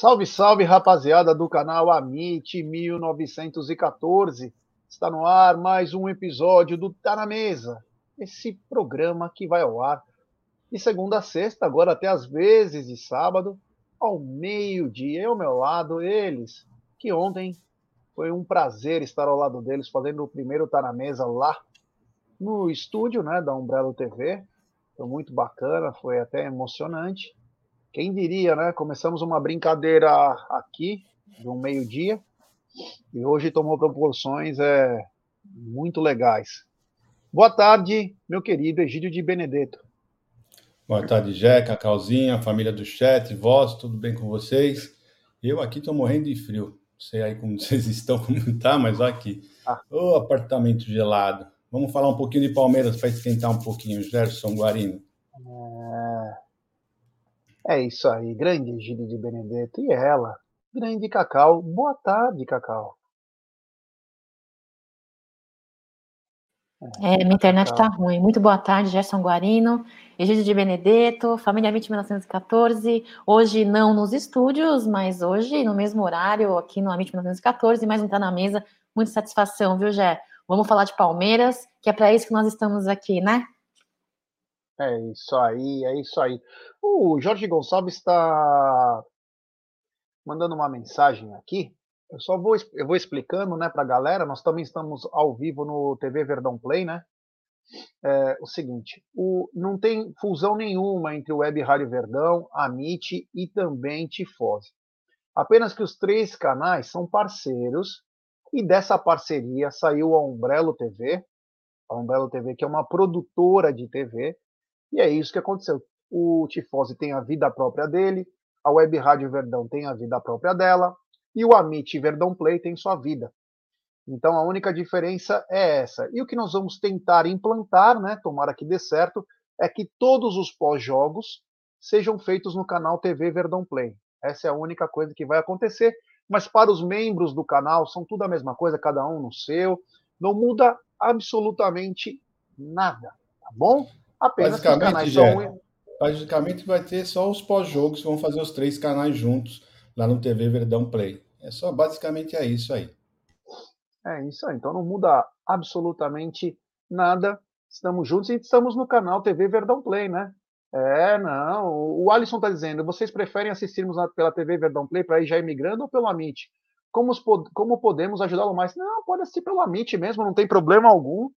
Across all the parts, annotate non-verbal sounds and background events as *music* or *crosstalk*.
Salve, salve, rapaziada do canal Amit 1914. Está no ar mais um episódio do Tá na Mesa. Esse programa que vai ao ar de segunda a sexta, agora até às vezes de sábado, ao meio-dia. E ao meu lado, eles, que ontem foi um prazer estar ao lado deles fazendo o primeiro Tá na Mesa lá no estúdio né, da Umbrella TV. Foi muito bacana, foi até emocionante. Quem diria, né? Começamos uma brincadeira aqui, de um meio-dia, e hoje tomou proporções é, muito legais. Boa tarde, meu querido Egídio de Benedetto. Boa tarde, Jeca, Calzinha, família do chat, vós, tudo bem com vocês? Eu aqui estou morrendo de frio. Não sei aí como *laughs* vocês estão, como tá, mas aqui. Ah. Ô, apartamento gelado. Vamos falar um pouquinho de Palmeiras para esquentar um pouquinho, Gerson Guarino. É isso aí, grande Egílio de Benedetto. E ela, grande Cacau. Boa tarde, Cacau. É, minha internet tá ruim. Muito boa tarde, Gerson Guarino, Egídio de Benedetto, Família 20 1914. Hoje não nos estúdios, mas hoje no mesmo horário, aqui no Amit 1914, mais um Tá na Mesa. Muita satisfação, viu, Gé? Vamos falar de Palmeiras, que é para isso que nós estamos aqui, né? É isso aí, é isso aí. O Jorge Gonçalves está mandando uma mensagem aqui. Eu só vou, eu vou explicando né, para a galera. Nós também estamos ao vivo no TV Verdão Play, né? É, o seguinte: o, não tem fusão nenhuma entre o Web Rádio Verdão, a MIT e também Tifose. Apenas que os três canais são parceiros e dessa parceria saiu a Umbrello TV, a Umbrello TV que é uma produtora de TV, e é isso que aconteceu. O Tifose tem a vida própria dele, a Web Rádio Verdão tem a vida própria dela, e o Amit Verdão Play tem sua vida. Então a única diferença é essa. E o que nós vamos tentar implantar, né, tomara que dê certo, é que todos os pós-jogos sejam feitos no canal TV Verdão Play. Essa é a única coisa que vai acontecer. Mas para os membros do canal, são tudo a mesma coisa, cada um no seu. Não muda absolutamente nada, tá bom? Apenas basicamente, já, basicamente vai ter só os pós-jogos, vão fazer os três canais juntos lá no TV Verdão Play. É só basicamente é isso aí. É isso aí. Então não muda absolutamente nada. Estamos juntos e estamos no canal TV Verdão Play, né? É, não. O Alisson está dizendo: vocês preferem assistirmos pela TV Verdão Play para ir já imigrando ou pelo Amit? Como, como podemos ajudá-lo mais? Não, pode assistir pelo Amit mesmo, não tem problema algum.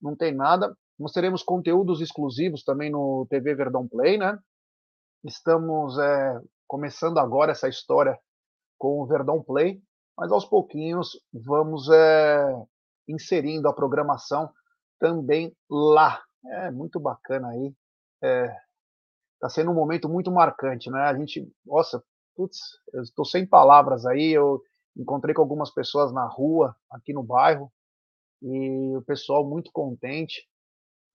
Não tem nada. Nós teremos conteúdos exclusivos também no TV Verdão Play, né? Estamos é, começando agora essa história com o Verdão Play, mas aos pouquinhos vamos é, inserindo a programação também lá. É muito bacana aí. Está é, sendo um momento muito marcante, né? A gente, nossa, putz, eu estou sem palavras aí. Eu encontrei com algumas pessoas na rua, aqui no bairro, e o pessoal muito contente.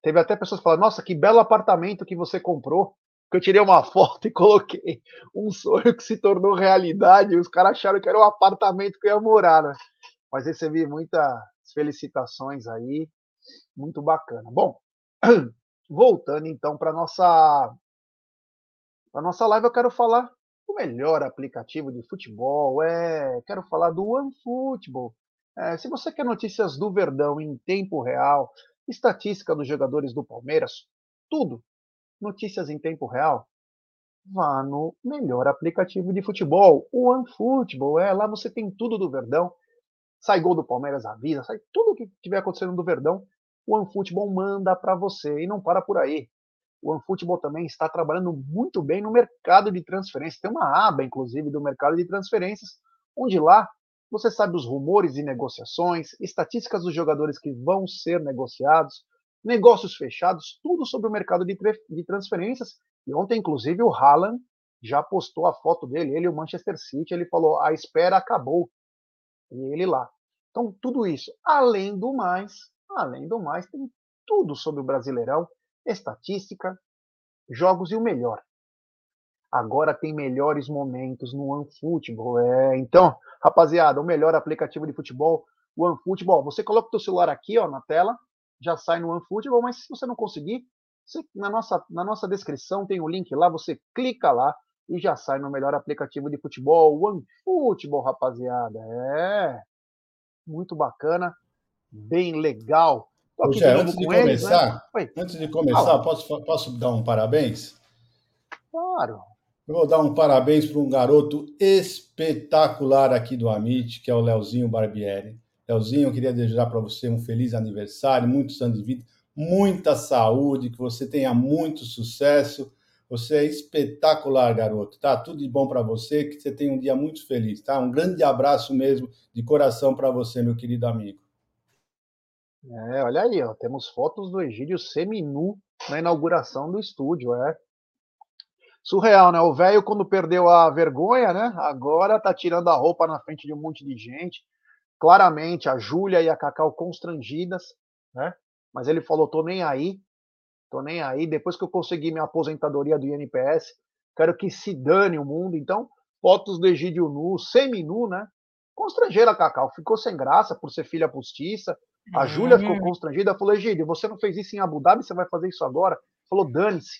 Teve até pessoas falaram: Nossa, que belo apartamento que você comprou. Que eu tirei uma *laughs* foto e coloquei um sonho que se tornou realidade. E os caras acharam que era um apartamento que eu ia morar, né? Mas recebi muitas felicitações aí. Muito bacana. Bom, *clears throat* voltando então para nossa para nossa live, eu quero falar do melhor aplicativo de futebol. É, quero falar do OneFootball. É, se você quer notícias do Verdão em tempo real, estatística dos jogadores do Palmeiras, tudo, notícias em tempo real, vá no melhor aplicativo de futebol, o OneFootball. É, lá você tem tudo do Verdão. Sai gol do Palmeiras, avisa, sai tudo o que estiver acontecendo do Verdão, o OneFootball manda para você e não para por aí. O OneFootball também está trabalhando muito bem no mercado de transferências. Tem uma aba, inclusive, do mercado de transferências, onde lá você sabe os rumores e negociações, estatísticas dos jogadores que vão ser negociados, negócios fechados, tudo sobre o mercado de, de transferências. E ontem, inclusive, o Haaland já postou a foto dele, ele e o Manchester City, ele falou: a espera acabou. E ele lá. Então, tudo isso. Além do mais, além do mais, tem tudo sobre o Brasileirão, estatística, jogos e o melhor. Agora tem melhores momentos no OneFootball. É, então, rapaziada, o melhor aplicativo de futebol, o OneFootball. Você coloca o seu celular aqui ó, na tela, já sai no OneFootball, mas se você não conseguir, você, na, nossa, na nossa descrição tem o link lá, você clica lá e já sai no melhor aplicativo de futebol, OneFootball, rapaziada. É, muito bacana, bem legal. Antes de começar, eles, né? antes de começar, posso, posso dar um parabéns? Claro. Eu vou dar um parabéns para um garoto espetacular aqui do Amit, que é o Leozinho Barbieri. Leozinho, eu queria desejar para você um feliz aniversário, muitos anos de vida, muita saúde, que você tenha muito sucesso. Você é espetacular, garoto, tá? Tudo de bom para você, que você tenha um dia muito feliz, tá? Um grande abraço mesmo, de coração para você, meu querido amigo. É, olha aí, ó, temos fotos do Egídio seminu na inauguração do estúdio, é. Surreal, né? O velho, quando perdeu a vergonha, né? Agora tá tirando a roupa na frente de um monte de gente. Claramente, a Júlia e a Cacau constrangidas, né? Mas ele falou: tô nem aí, tô nem aí. Depois que eu consegui minha aposentadoria do INPS, quero que se dane o mundo. Então, fotos do Egídio nu, semi-nu, né? Constrangeira a Cacau, ficou sem graça por ser filha postiça. A Júlia ficou uhum. constrangida, falou: Egídio, você não fez isso em Abu Dhabi, você vai fazer isso agora? Falou: dane-se.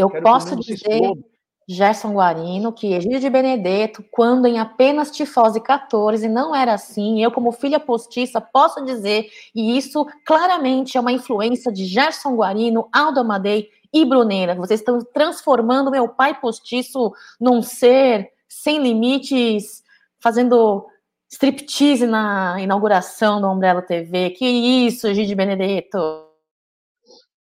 Eu posso dizer, Gerson Guarino, que Egídio de Benedetto, quando em apenas tifose 14, não era assim. Eu, como filha postiça, posso dizer, e isso claramente é uma influência de Gerson Guarino, Aldo Amadei e Bruneira. Vocês estão transformando meu pai postiço num ser sem limites, fazendo striptease na inauguração do Umbrella TV. Que isso, Gigi Benedetto?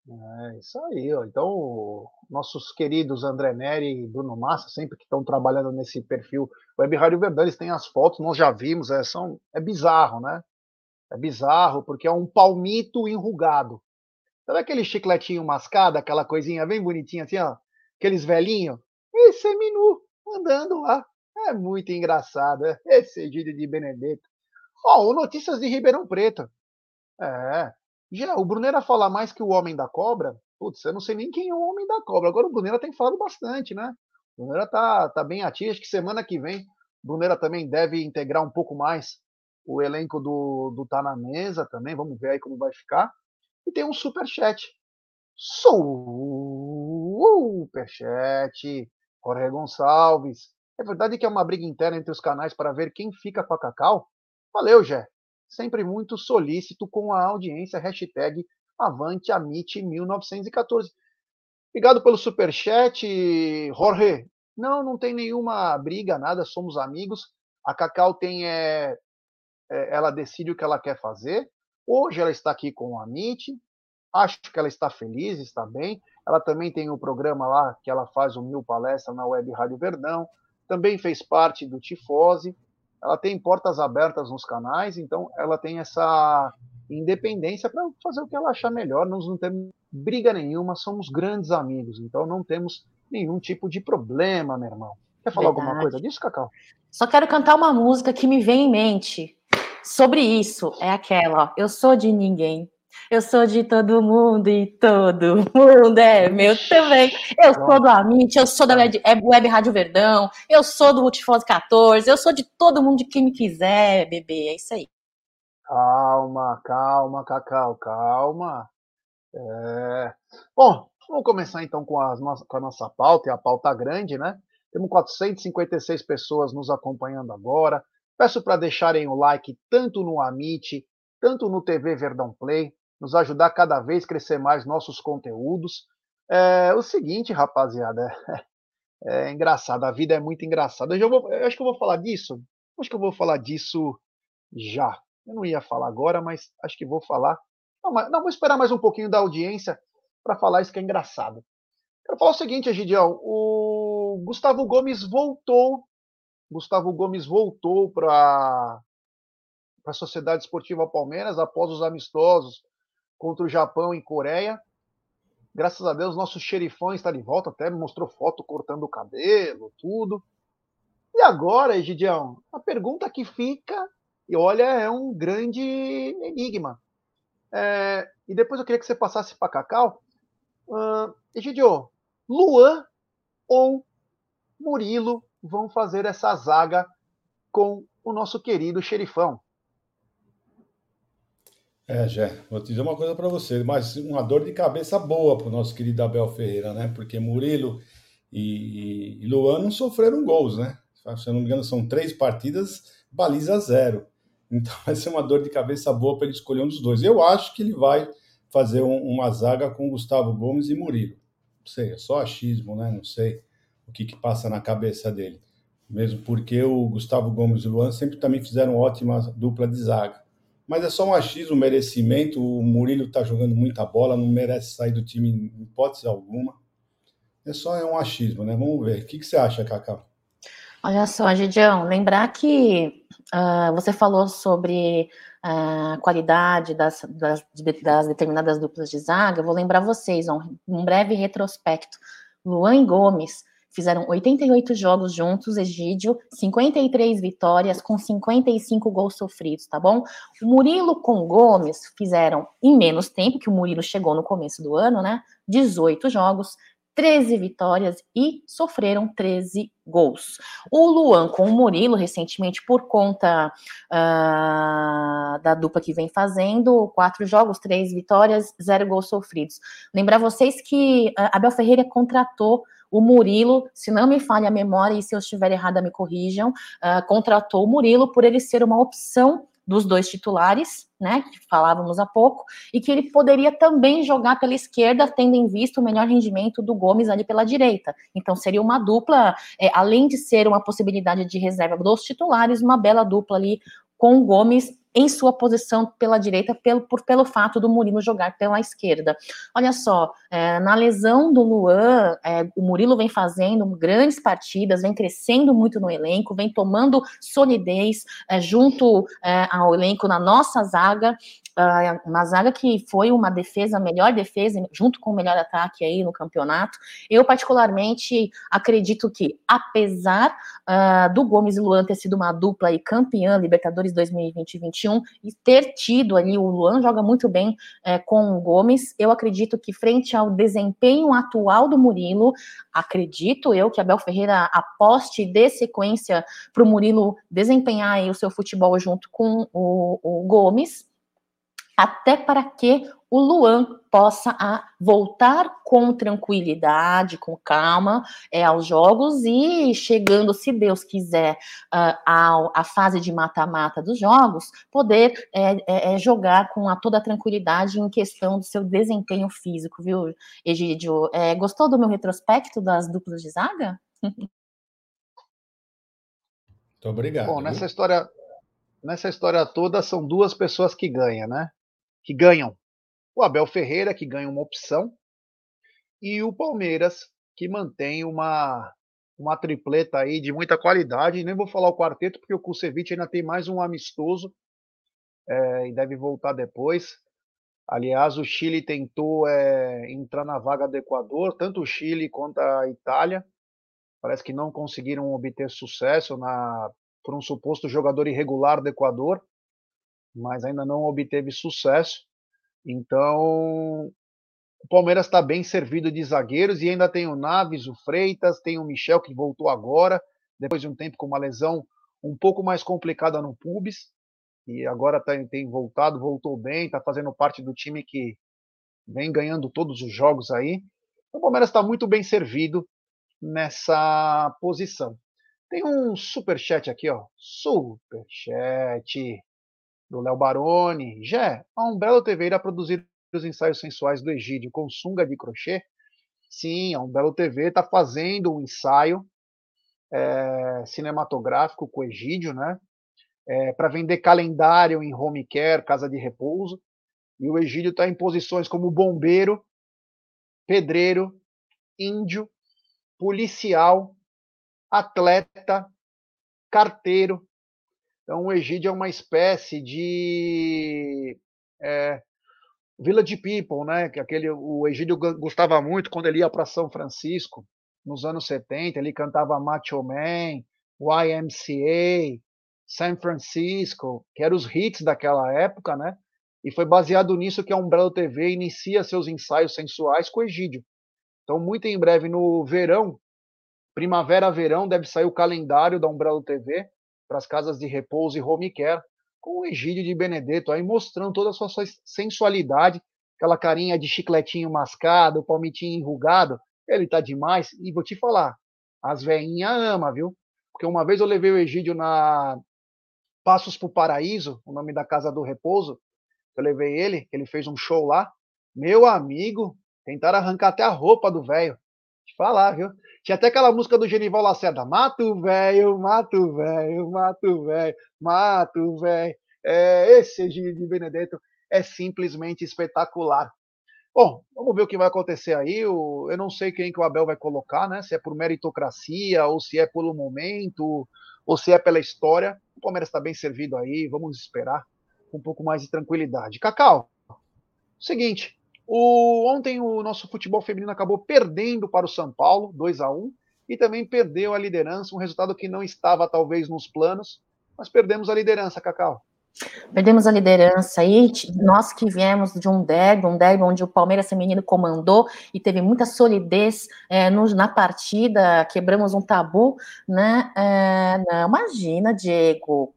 É isso aí, ó. Então, nossos queridos André Neri e Bruno Massa, sempre que estão trabalhando nesse perfil Web Rádio Verdade, eles têm as fotos, nós já vimos, é, são, é bizarro, né? É bizarro, porque é um palmito enrugado. Sabe aquele chicletinho mascado, aquela coisinha bem bonitinha assim, ó? Aqueles velhinhos? Esse é Minu, andando lá. É muito engraçado, é? esse Egídio de Benedetto. Ó, oh, Notícias de Ribeirão Preto. É. Já, o Brunera fala mais que o Homem da Cobra. Putz, eu não sei nem quem é o Homem da Cobra. Agora o Brunera tem falado bastante, né? O Brunera tá, tá bem ativo. Acho que semana que vem o Brunera também deve integrar um pouco mais o elenco do, do Tá na Mesa também. Vamos ver aí como vai ficar. E tem um superchat. Superchat. Jorge Gonçalves. É verdade que é uma briga interna entre os canais para ver quem fica com a Cacau? Valeu, Jé. Sempre muito solícito com a audiência. Hashtag AvanteAmite1914. Obrigado pelo superchat, Jorge. Não, não tem nenhuma briga, nada, somos amigos. A Cacau tem. É, é, ela decide o que ela quer fazer. Hoje ela está aqui com o Amit. Acho que ela está feliz, está bem. Ela também tem um programa lá que ela faz o Mil Palestra na Web Rádio Verdão também fez parte do Tifose. Ela tem portas abertas nos canais, então ela tem essa independência para fazer o que ela achar melhor. Nós não temos briga nenhuma, somos grandes amigos, então não temos nenhum tipo de problema, meu irmão. Quer falar Verdade. alguma coisa disso, Cacau? Só quero cantar uma música que me vem em mente sobre isso. É aquela, ó, Eu sou de ninguém, eu sou de todo mundo e todo mundo é meu também. Eu sou do Amit, eu sou da Web, é, Web Rádio Verdão, eu sou do Multifose 14, eu sou de todo mundo de quem me quiser, bebê. É isso aí. Calma, calma, Cacau, calma. É... Bom, vamos começar então com a, nossa, com a nossa pauta, e a pauta grande, né? Temos 456 pessoas nos acompanhando agora. Peço para deixarem o like tanto no Amit, tanto no TV Verdão Play, nos ajudar cada vez a crescer mais nossos conteúdos. É o seguinte, rapaziada, é, é engraçado, a vida é muito engraçada. Eu, vou, eu acho que eu vou falar disso. Acho que eu vou falar disso já. Eu não ia falar agora, mas acho que vou falar. Não, mas, não vou esperar mais um pouquinho da audiência para falar isso que é engraçado. Quero falar o seguinte, Egidião. O Gustavo Gomes voltou. Gustavo Gomes voltou para a Sociedade Esportiva Palmeiras após os amistosos contra o Japão e Coreia. Graças a Deus, nosso xerifão está de volta, até mostrou foto cortando o cabelo, tudo. E agora, Egidião, a pergunta que fica, e olha, é um grande enigma. É, e depois eu queria que você passasse para Cacau. Uh, Egidio, Luan ou Murilo vão fazer essa zaga com o nosso querido xerifão? É, Jé, vou te dizer uma coisa para você, mas uma dor de cabeça boa para o nosso querido Abel Ferreira, né? Porque Murilo e, e Luan não sofreram gols, né? Se eu não me engano, são três partidas, baliza zero. Então *laughs* vai ser uma dor de cabeça boa para ele escolher um dos dois. Eu acho que ele vai fazer um, uma zaga com Gustavo Gomes e Murilo. Não sei, é só achismo, né? Não sei o que, que passa na cabeça dele. Mesmo porque o Gustavo Gomes e o Luan sempre também fizeram ótima dupla de zaga mas é só um achismo, um merecimento. O Murilo está jogando muita bola, não merece sair do time em hipótese alguma. É só é um achismo, né? Vamos ver. O que, que você acha, Cacau? Olha só, Gidião, lembrar que uh, você falou sobre a uh, qualidade das, das, das, determinadas duplas de zaga. vou lembrar vocês, um, um breve retrospecto. Luan Gomes Fizeram 88 jogos juntos, Egídio, 53 vitórias com 55 gols sofridos, tá bom? O Murilo com Gomes fizeram em menos tempo, que o Murilo chegou no começo do ano, né? 18 jogos, 13 vitórias e sofreram 13 gols. O Luan com o Murilo, recentemente, por conta uh, da dupla que vem fazendo, quatro jogos, três vitórias, zero gols sofridos. Lembrar vocês que uh, Abel Ferreira contratou o Murilo, se não me falha a memória, e se eu estiver errada, me corrijam, uh, contratou o Murilo por ele ser uma opção dos dois titulares, né, que falávamos há pouco, e que ele poderia também jogar pela esquerda, tendo em vista o melhor rendimento do Gomes ali pela direita. Então seria uma dupla, é, além de ser uma possibilidade de reserva dos titulares, uma bela dupla ali com o Gomes em sua posição pela direita, pelo, por, pelo fato do Murilo jogar pela esquerda. Olha só, é, na lesão do Luan, é, o Murilo vem fazendo grandes partidas, vem crescendo muito no elenco, vem tomando solidez é, junto é, ao elenco na nossa zaga. Uh, uma zaga que foi uma defesa, melhor defesa, junto com o melhor ataque aí no campeonato. Eu, particularmente, acredito que, apesar uh, do Gomes e Luan ter sido uma dupla e campeã Libertadores 2020 e 2021 e ter tido ali, o Luan joga muito bem uh, com o Gomes, eu acredito que, frente ao desempenho atual do Murilo, acredito eu que Abel Ferreira aposte e dê sequência para o Murilo desempenhar o seu futebol junto com o, o Gomes. Até para que o Luan possa a, voltar com tranquilidade, com calma é, aos jogos e chegando, se Deus quiser, uh, à, fase de mata-mata dos jogos, poder é, é, é, jogar com a toda a tranquilidade em questão do seu desempenho físico, viu, Egídio? É, gostou do meu retrospecto das duplas de zaga? Muito obrigado. Bom, nessa história, nessa história toda são duas pessoas que ganham, né? que ganham. O Abel Ferreira, que ganha uma opção, e o Palmeiras, que mantém uma, uma tripleta aí de muita qualidade. Nem vou falar o quarteto, porque o Kusevich ainda tem mais um amistoso é, e deve voltar depois. Aliás, o Chile tentou é, entrar na vaga do Equador, tanto o Chile quanto a Itália. Parece que não conseguiram obter sucesso na, por um suposto jogador irregular do Equador mas ainda não obteve sucesso. Então, o Palmeiras está bem servido de zagueiros e ainda tem o Naves, o Freitas, tem o Michel que voltou agora, depois de um tempo com uma lesão um pouco mais complicada no pubis, e agora tá, tem voltado, voltou bem, está fazendo parte do time que vem ganhando todos os jogos aí. O Palmeiras está muito bem servido nessa posição. Tem um super chat aqui, ó. Super chat do Léo Baroni. Jé, a Umbrella TV irá produzir os ensaios sensuais do Egídio com sunga de crochê? Sim, a Umbrella TV está fazendo um ensaio é, cinematográfico com o Egídio, né? É, para vender calendário em home care, casa de repouso. E o Egídio está em posições como bombeiro, pedreiro, índio, policial, atleta, carteiro. Então, o Egídio é uma espécie de é, Village People, né? Que aquele, o Egídio gostava muito quando ele ia para São Francisco, nos anos 70, ele cantava Macho Man, YMCA, San Francisco, que eram os hits daquela época, né? E foi baseado nisso que a Umbrella TV inicia seus ensaios sensuais com o Egídio. Então, muito em breve, no verão, primavera-verão, deve sair o calendário da Umbrella TV para as casas de repouso e home care, com o Egídio de Benedetto aí mostrando toda a sua sensualidade, aquela carinha de chicletinho mascado, palmitinho enrugado, ele tá demais. E vou te falar, as veinhas ama, viu? Porque uma vez eu levei o Egídio na Passos pro Paraíso, o nome da Casa do Repouso, eu levei ele, ele fez um show lá. Meu amigo, tentaram arrancar até a roupa do velho. Te falar, viu? Tinha até aquela música do Genival Lacerda, mato velho, mato velho, mato velho, mato velho. É, esse Egídio de Benedetto é simplesmente espetacular. Bom, vamos ver o que vai acontecer aí. Eu não sei quem que o Abel vai colocar, né? Se é por meritocracia, ou se é pelo momento, ou se é pela história. O Palmeiras está bem servido aí, vamos esperar com um pouco mais de tranquilidade. Cacau, seguinte, o, ontem o nosso futebol feminino acabou perdendo para o São Paulo, 2 a 1 e também perdeu a liderança, um resultado que não estava talvez nos planos, mas perdemos a liderança, Cacau. Perdemos a liderança e nós que viemos de um derby, um derby onde o Palmeiras feminino comandou e teve muita solidez é, no, na partida, quebramos um tabu, né? É, não, imagina, Diego,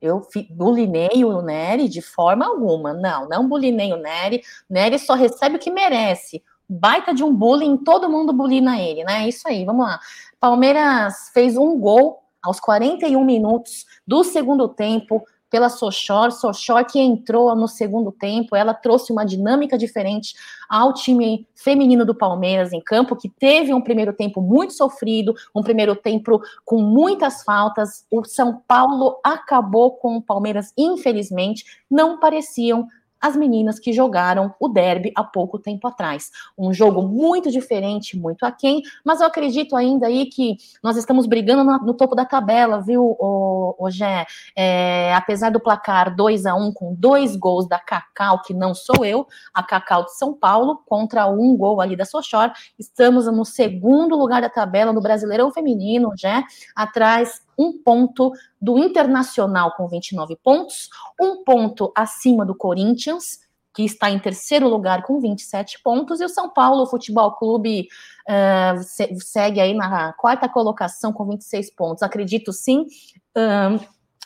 eu bulinei o Nery de forma alguma. Não, não bulinei o Nery. Nery só recebe o que merece. Baita de um bullying, todo mundo bulina ele, né? Isso aí, vamos lá. Palmeiras fez um gol aos 41 minutos do segundo tempo pela Sochor, Sochor que entrou no segundo tempo, ela trouxe uma dinâmica diferente ao time feminino do Palmeiras em campo, que teve um primeiro tempo muito sofrido, um primeiro tempo com muitas faltas. O São Paulo acabou com o Palmeiras, infelizmente, não pareciam as meninas que jogaram o derby há pouco tempo atrás. Um jogo muito diferente, muito aquém, mas eu acredito ainda aí que nós estamos brigando no, no topo da tabela, viu, o, o Gé? É, apesar do placar 2 a 1 com dois gols da Cacau, que não sou eu, a Cacau de São Paulo, contra um gol ali da Sochor, estamos no segundo lugar da tabela no Brasileirão Feminino, Gé, atrás um ponto do Internacional com 29 pontos, um ponto acima do Corinthians, que está em terceiro lugar com 27 pontos, e o São Paulo Futebol Clube uh, segue aí na quarta colocação com 26 pontos. Acredito sim.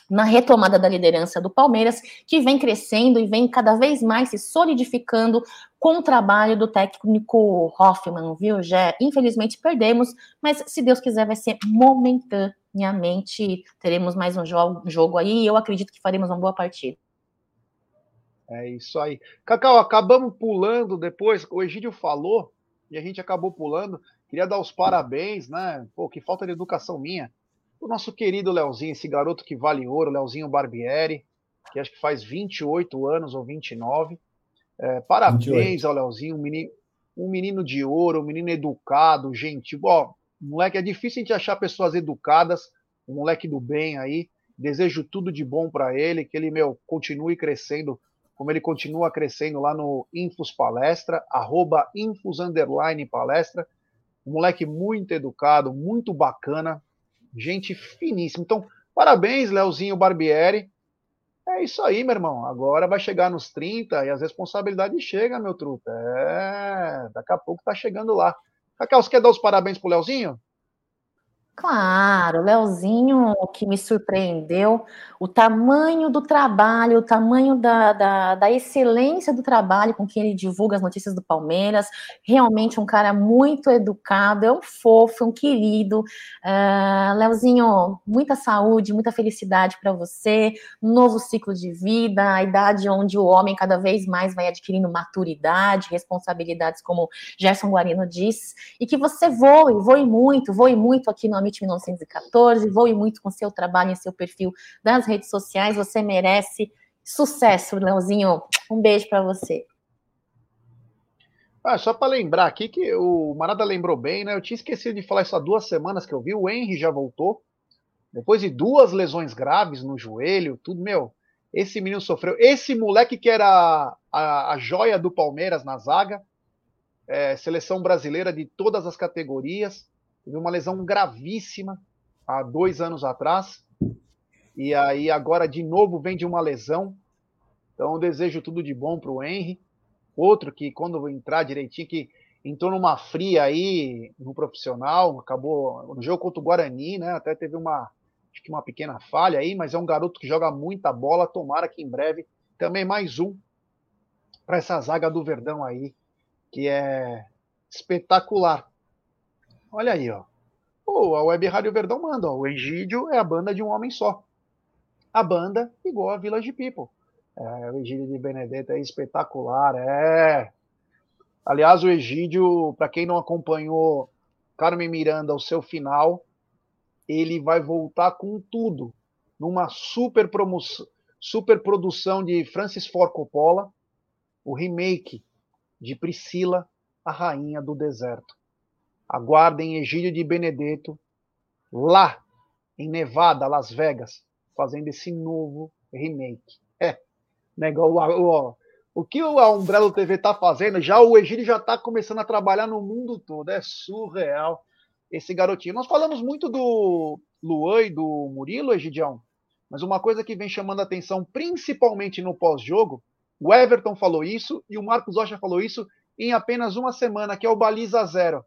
Na retomada da liderança do Palmeiras, que vem crescendo e vem cada vez mais se solidificando com o trabalho do técnico Hoffman, viu, Jé? Infelizmente perdemos, mas se Deus quiser vai ser momentaneamente, teremos mais um jogo, jogo aí e eu acredito que faremos uma boa partida. É isso aí. Cacau, acabamos pulando depois, o Egídio falou e a gente acabou pulando. Queria dar os parabéns, né? Pô, que falta de educação minha o nosso querido Leozinho, esse garoto que vale ouro, Leozinho Barbieri, que acho que faz 28 anos ou 29. É, parabéns 28. ao Leozinho, um menino, um menino de ouro, um menino educado, gentil. Ó, moleque, é difícil a gente achar pessoas educadas, um moleque do bem aí. Desejo tudo de bom para ele, que ele, meu, continue crescendo como ele continua crescendo lá no Infos Palestra, arroba Underline Palestra. Um moleque muito educado, muito bacana, gente finíssima. Então, parabéns, Leozinho Barbieri. É isso aí, meu irmão. Agora vai chegar nos 30 e as responsabilidades chegam, meu truta. É, daqui a pouco tá chegando lá. Cacau, você quer dar os parabéns pro Leozinho? Claro, Leozinho, que me surpreendeu, o tamanho do trabalho, o tamanho da, da, da, excelência do trabalho com que ele divulga as notícias do Palmeiras, realmente um cara muito educado, é um fofo, um querido. Uh, Leozinho, muita saúde, muita felicidade para você, novo ciclo de vida, a idade onde o homem cada vez mais vai adquirindo maturidade, responsabilidades, como Gerson Guarino diz, e que você voe, voe muito, voe muito aqui no Amit 1914, voe muito com seu trabalho e seu perfil das redes sociais, você merece sucesso, Leozinho. Um beijo para você. Ah, só para lembrar aqui que o Marada lembrou bem, né? Eu tinha esquecido de falar isso há duas semanas que eu vi. O Henry já voltou. Depois de duas lesões graves no joelho, tudo, meu. Esse menino sofreu. Esse moleque que era a, a joia do Palmeiras na zaga, é, seleção brasileira de todas as categorias, teve uma lesão gravíssima há dois anos atrás. E aí agora de novo vem de uma lesão. Então desejo tudo de bom para o Henry. Outro que quando entrar direitinho, que entrou numa fria aí no profissional, acabou no jogo contra o Guarani, né? Até teve uma, acho que uma pequena falha aí, mas é um garoto que joga muita bola. Tomara que em breve também mais um para essa zaga do Verdão aí, que é espetacular. Olha aí, ó. Pô, a Web Rádio Verdão manda, ó. O Egídio é a banda de um homem só. A banda igual a Village People. É, o Egídio de Benedetto é espetacular, é. Aliás, o Egídio, para quem não acompanhou Carmen Miranda ao seu final, ele vai voltar com tudo numa super promoção, super produção de Francis Ford Coppola, o remake de Priscila, a Rainha do Deserto. Aguardem Egídio de Benedetto lá em Nevada, Las Vegas, fazendo esse novo remake. É, negócio, o, o, o que a Umbrella TV está fazendo, já o Egídio já está começando a trabalhar no mundo todo. É surreal esse garotinho. Nós falamos muito do Luan e do Murilo, Egidião, mas uma coisa que vem chamando a atenção, principalmente no pós-jogo, o Everton falou isso e o Marcos Rocha falou isso em apenas uma semana, que é o baliza zero.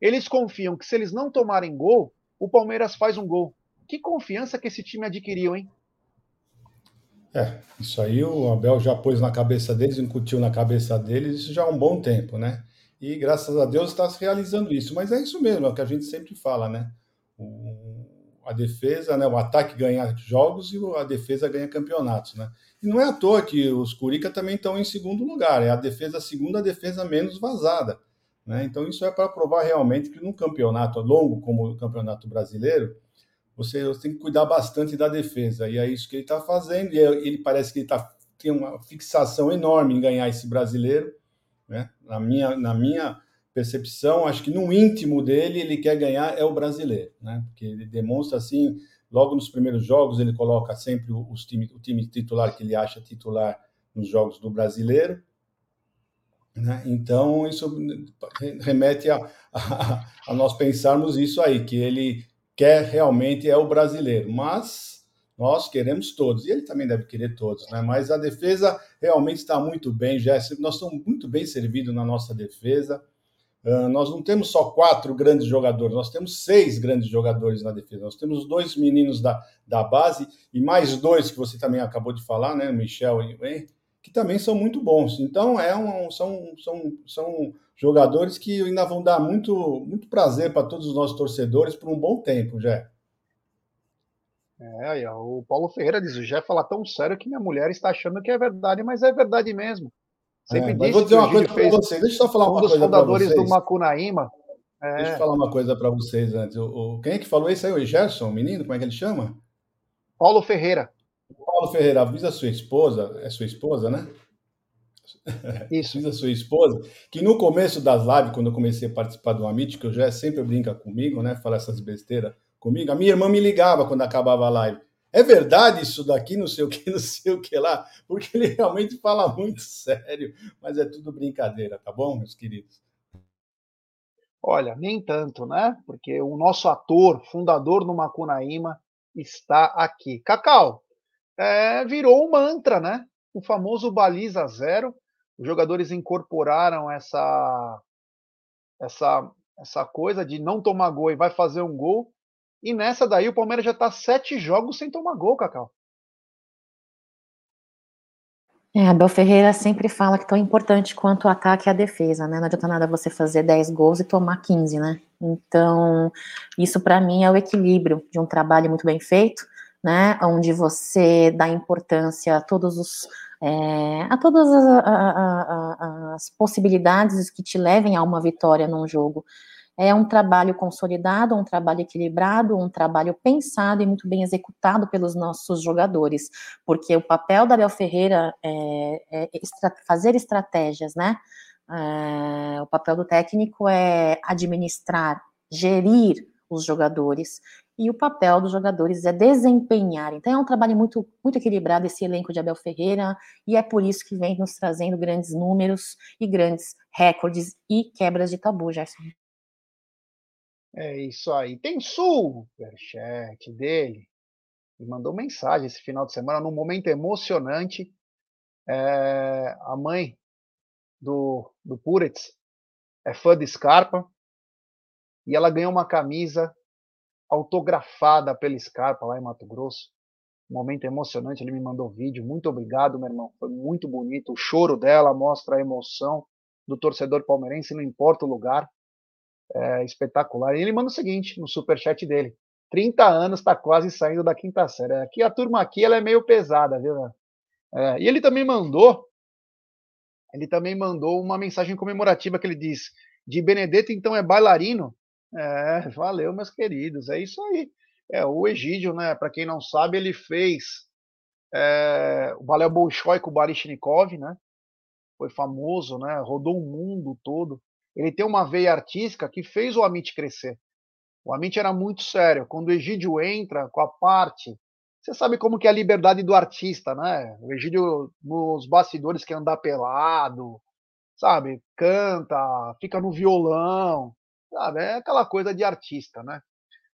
Eles confiam que se eles não tomarem gol, o Palmeiras faz um gol. Que confiança que esse time adquiriu, hein? É, isso aí o Abel já pôs na cabeça deles, incutiu na cabeça deles, isso já há um bom tempo, né? E graças a Deus está se realizando isso. Mas é isso mesmo, é o que a gente sempre fala, né? O, a defesa, né? O ataque ganha jogos e a defesa ganha campeonatos, né? E não é à toa que os Curica também estão em segundo lugar, é a defesa segunda a defesa menos vazada. Né? Então, isso é para provar realmente que num campeonato longo como o Campeonato Brasileiro, você, você tem que cuidar bastante da defesa. E é isso que ele está fazendo. E é, ele parece que ele tá, tem uma fixação enorme em ganhar esse brasileiro. Né? Na, minha, na minha percepção, acho que no íntimo dele, ele quer ganhar é o brasileiro. Né? Porque ele demonstra assim, logo nos primeiros jogos, ele coloca sempre os time, o time titular que ele acha titular nos jogos do brasileiro. Né? Então, isso remete a, a, a, nós pensarmos isso aí, que ele quer realmente é o brasileiro, mas nós queremos todos, e ele também deve querer todos, né? mas a defesa realmente está muito bem, já nós estamos muito bem servidos na nossa defesa. Uh, nós não temos só quatro grandes jogadores, nós temos seis grandes jogadores na defesa. Nós temos dois meninos da, da base e mais dois que você também acabou de falar, né? O Michel e o Henry que também são muito bons. Então, é um, são, são, são jogadores que ainda vão dar muito, muito prazer para todos os nossos torcedores por um bom tempo, Jé. É, o Paulo Ferreira diz: o Jé fala tão sério que minha mulher está achando que é verdade, mas é verdade mesmo. Sempre é, disse vou dizer uma coisa para vocês. Deixa eu só falar um uma coisa para vocês. Um dos fundadores do Macunaíma. É... Deixa eu falar uma coisa para vocês antes. O, o, quem é que falou isso aí? O Gerson, o menino? Como é que ele chama? Paulo Ferreira. Paulo Ferreira, avisa sua esposa, é sua esposa, né? Isso. avisa sua esposa, que no começo das lives, quando eu comecei a participar do Amit, que eu já sempre brinca comigo, né? Fala essas besteiras comigo, a minha irmã me ligava quando acabava a live. É verdade isso daqui, não sei o que, *laughs* não sei o que lá, porque ele realmente fala muito sério, mas é tudo brincadeira, tá bom, meus queridos? Olha, nem tanto, né? Porque o nosso ator, fundador do Macunaíma, está aqui. Cacau, é, virou um mantra, né? O famoso baliza zero. Os jogadores incorporaram essa, essa, essa coisa de não tomar gol e vai fazer um gol. E nessa daí o Palmeiras já está sete jogos sem tomar gol, Cacau. É, Abel Ferreira sempre fala que tão importante quanto o ataque e a defesa, né? Não adianta nada você fazer 10 gols e tomar 15, né? Então, isso para mim é o equilíbrio de um trabalho muito bem feito, né? Onde você dá importância a todos os é, a todas as, a, a, as possibilidades que te levem a uma vitória num jogo. É um trabalho consolidado, um trabalho equilibrado, um trabalho pensado e muito bem executado pelos nossos jogadores, porque o papel da Abel Ferreira é, é estra fazer estratégias, né? É, o papel do técnico é administrar, gerir os jogadores e o papel dos jogadores é desempenhar. Então é um trabalho muito, muito equilibrado esse elenco de Abel Ferreira, e é por isso que vem nos trazendo grandes números e grandes recordes e quebras de tabu, Gerson. É isso aí. Tem superchat dele. Ele mandou mensagem esse final de semana, num momento emocionante. É, a mãe do, do Puretz é fã de Scarpa. E ela ganhou uma camisa autografada pela Scarpa lá em Mato Grosso. Um momento emocionante, ele me mandou vídeo. Muito obrigado, meu irmão. Foi muito bonito. O choro dela mostra a emoção do torcedor palmeirense, não importa o lugar é, espetacular. E ele manda o seguinte no superchat dele: 30 anos, está quase saindo da quinta série. Aqui a turma aqui ela é meio pesada, viu? É, e ele também mandou, ele também mandou uma mensagem comemorativa que ele diz: de Benedetto então é bailarino. É, valeu, meus queridos. É isso aí. É o Egídio, né? Para quem não sabe, ele fez é, o balé Bolshoi com o Baryshnikov, né? Foi famoso, né? Rodou o mundo todo ele tem uma veia artística que fez o Amit crescer. O Amit era muito sério. Quando o Egídio entra com a parte, você sabe como que é a liberdade do artista, né? O Egídio nos bastidores quer andar pelado, sabe? Canta, fica no violão, sabe? É aquela coisa de artista, né?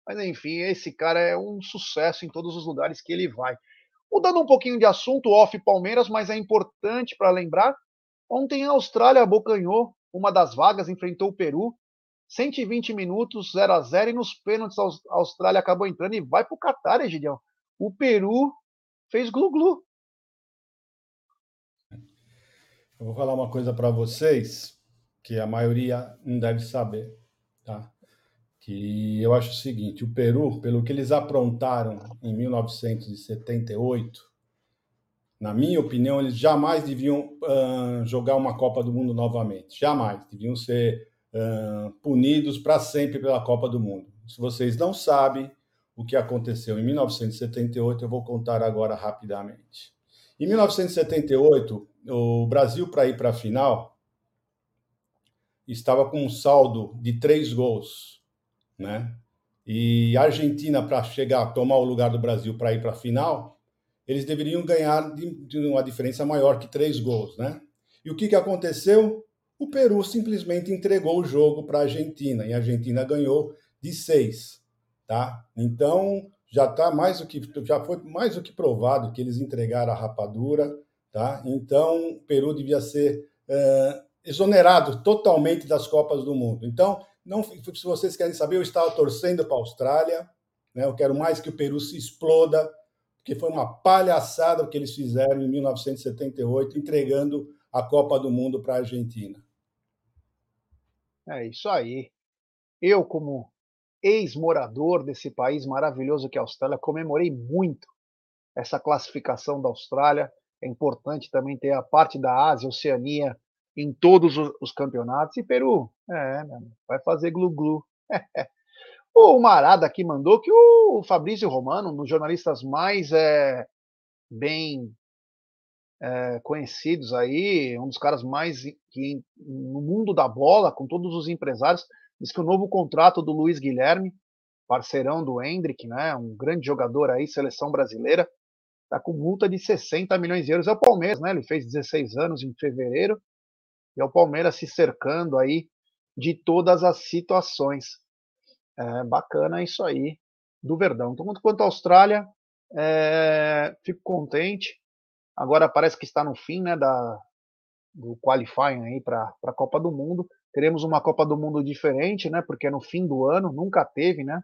Mas enfim, esse cara é um sucesso em todos os lugares que ele vai. Mudando um pouquinho de assunto, off Palmeiras, mas é importante para lembrar, ontem a Austrália abocanhou uma das vagas, enfrentou o Peru, 120 minutos, 0 a 0 e nos pênaltis a Austrália acabou entrando e vai para o Catar, Egidião. O Peru fez glu-glu. Eu vou falar uma coisa para vocês que a maioria não deve saber, tá? Que eu acho o seguinte: o Peru, pelo que eles aprontaram em 1978, na minha opinião, eles jamais deviam uh, jogar uma Copa do Mundo novamente. Jamais. Deviam ser uh, punidos para sempre pela Copa do Mundo. Se vocês não sabem o que aconteceu em 1978, eu vou contar agora rapidamente. Em 1978, o Brasil, para ir para a final, estava com um saldo de três gols, né? E a Argentina, para chegar, tomar o lugar do Brasil para ir para a final, eles deveriam ganhar de, de uma diferença maior que três gols, né? E o que, que aconteceu? O Peru simplesmente entregou o jogo para a Argentina e a Argentina ganhou de seis, tá? Então já tá mais do que já foi mais do que provado que eles entregaram a rapadura, tá? Então o Peru devia ser é, exonerado totalmente das Copas do Mundo. Então não, se vocês querem saber, eu estava torcendo para a Austrália, né? Eu quero mais que o Peru se exploda porque foi uma palhaçada o que eles fizeram em 1978, entregando a Copa do Mundo para a Argentina. É isso aí. Eu, como ex-morador desse país maravilhoso que é a Austrália, comemorei muito essa classificação da Austrália. É importante também ter a parte da Ásia, Oceania em todos os campeonatos. E Peru, é, vai fazer glu-glu. *laughs* O Marada aqui mandou que o Fabrício Romano, um dos jornalistas mais é, bem é, conhecidos aí, um dos caras mais que no mundo da bola, com todos os empresários, diz que o novo contrato do Luiz Guilherme, parceirão do Hendrick, né, um grande jogador aí, seleção brasileira, tá com multa de 60 milhões de euros. É o Palmeiras, né? Ele fez 16 anos em fevereiro. E é o Palmeiras se cercando aí de todas as situações. É, bacana isso aí do Verdão. Então, quanto à Austrália, é, fico contente. Agora parece que está no fim né, da, do qualifying aí para a Copa do Mundo. Teremos uma Copa do Mundo diferente, né? Porque é no fim do ano, nunca teve, né?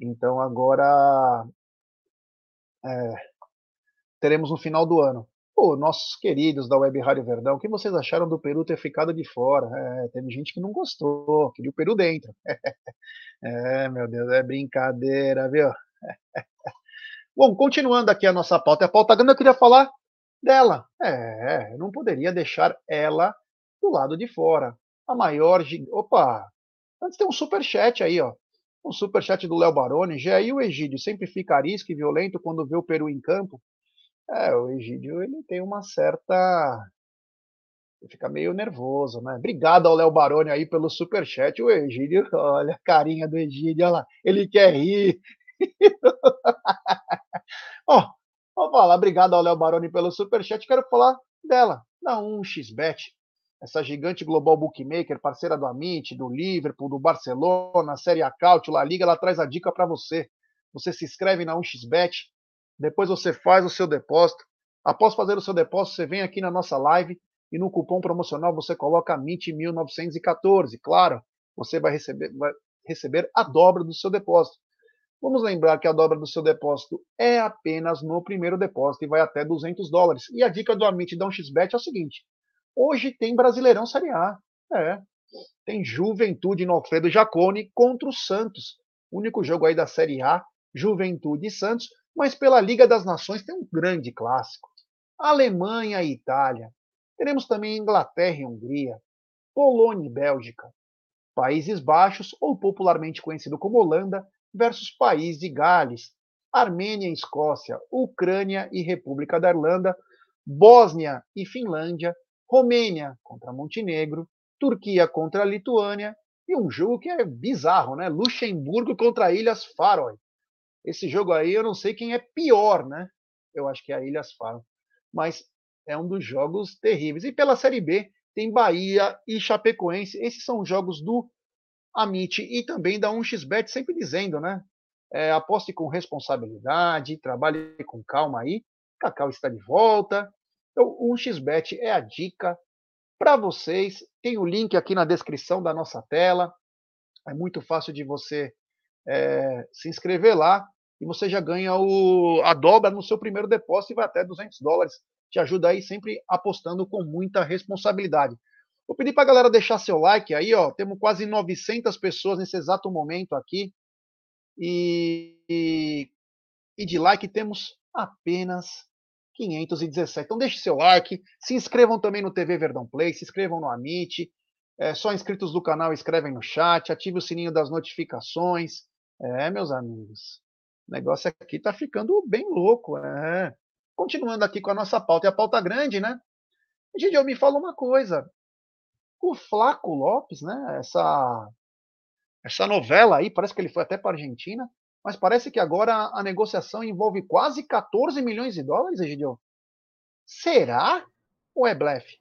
Então agora é, teremos no final do ano. Pô, nossos queridos da Web Rádio Verdão, o que vocês acharam do Peru ter ficado de fora? É, teve gente que não gostou, queria o Peru dentro. *laughs* é, meu Deus, é brincadeira, viu? *laughs* Bom, continuando aqui a nossa pauta, a pauta grande eu queria falar dela. É, não poderia deixar ela do lado de fora. A maior. Opa! Antes tem um super chat aí, ó. Um super chat do Léo Baroni. O Egídio sempre fica arisco e violento quando vê o Peru em campo. É, o Egídio ele tem uma certa. Ele fica meio nervoso, né? Obrigado ao Léo Baroni aí pelo super chat. O Egídio, *laughs* olha a carinha do Egídio, olha lá. Ele quer rir. *laughs* Ó, oh, vou falar, obrigado ao Léo Baroni pelo superchat. Quero falar dela, da 1xBet, essa gigante global bookmaker, parceira do Amit, do Liverpool, do Barcelona, Série A Caut, La Liga, ela traz a dica para você. Você se inscreve na 1xBet, depois você faz o seu depósito. Após fazer o seu depósito, você vem aqui na nossa live e no cupom promocional você coloca MIT1914. Claro, você vai receber, vai receber a dobra do seu depósito. Vamos lembrar que a dobra do seu depósito é apenas no primeiro depósito e vai até 200 dólares. E a dica do Amit da 1xBet é o seguinte: hoje tem Brasileirão Série A. É. Tem Juventude no Alfredo Jacone contra o Santos. único jogo aí da Série A, Juventude e Santos. Mas pela Liga das Nações tem um grande clássico: Alemanha e Itália. Teremos também Inglaterra e Hungria, Polônia e Bélgica, Países Baixos, ou popularmente conhecido como Holanda, versus País de Gales, Armênia e Escócia, Ucrânia e República da Irlanda, Bósnia e Finlândia, Romênia contra Montenegro, Turquia contra Lituânia e um jogo que é bizarro, né? Luxemburgo contra Ilhas Faroe. Esse jogo aí eu não sei quem é pior, né? Eu acho que é a Ilhas Faroe, mas é um dos jogos terríveis. E pela Série B tem Bahia e Chapecoense. Esses são jogos do Amit e também da 1xBet, sempre dizendo, né? É, aposte com responsabilidade, trabalhe com calma aí. Cacau está de volta. Então, 1xBet é a dica para vocês. Tem o link aqui na descrição da nossa tela. É muito fácil de você é, se inscrever lá e você já ganha o, a dobra no seu primeiro depósito e vai até 200 dólares. Te ajuda aí sempre apostando com muita responsabilidade. Vou pedir para a galera deixar seu like aí, ó. Temos quase 900 pessoas nesse exato momento aqui. E, e, e de like temos apenas 517. Então deixe seu like, se inscrevam também no TV Verdão Play, se inscrevam no Amit. É, só inscritos do canal escrevem no chat, ative o sininho das notificações. É, meus amigos, o negócio aqui tá ficando bem louco. É. Continuando aqui com a nossa pauta, e a pauta grande, né? Gente, eu me falo uma coisa o Flaco Lopes, né? Essa, essa novela aí, parece que ele foi até para a Argentina, mas parece que agora a negociação envolve quase 14 milhões de dólares, Egidio. Será ou é blefe?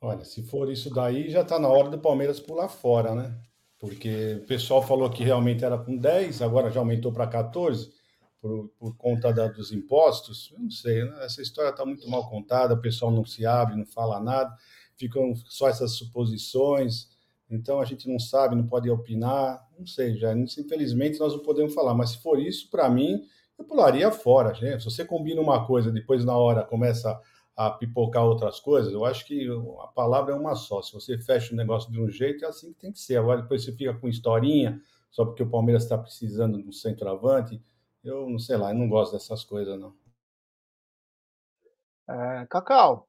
Olha, se for isso daí, já está na hora do Palmeiras pular fora, né? Porque o pessoal falou que realmente era com 10, agora já aumentou para 14 por, por conta da, dos impostos. Eu não sei, né? essa história está muito mal contada, o pessoal não se abre, não fala nada ficam só essas suposições, então a gente não sabe, não pode opinar, não sei, já infelizmente nós não podemos falar, mas se for isso, para mim, eu pularia fora, gente. Se você combina uma coisa, depois na hora começa a pipocar outras coisas, eu acho que a palavra é uma só. Se você fecha o negócio de um jeito, é assim que tem que ser. Agora depois você fica com historinha, só porque o Palmeiras está precisando de um centroavante, eu não sei lá, eu não gosto dessas coisas, não. É, Cacau,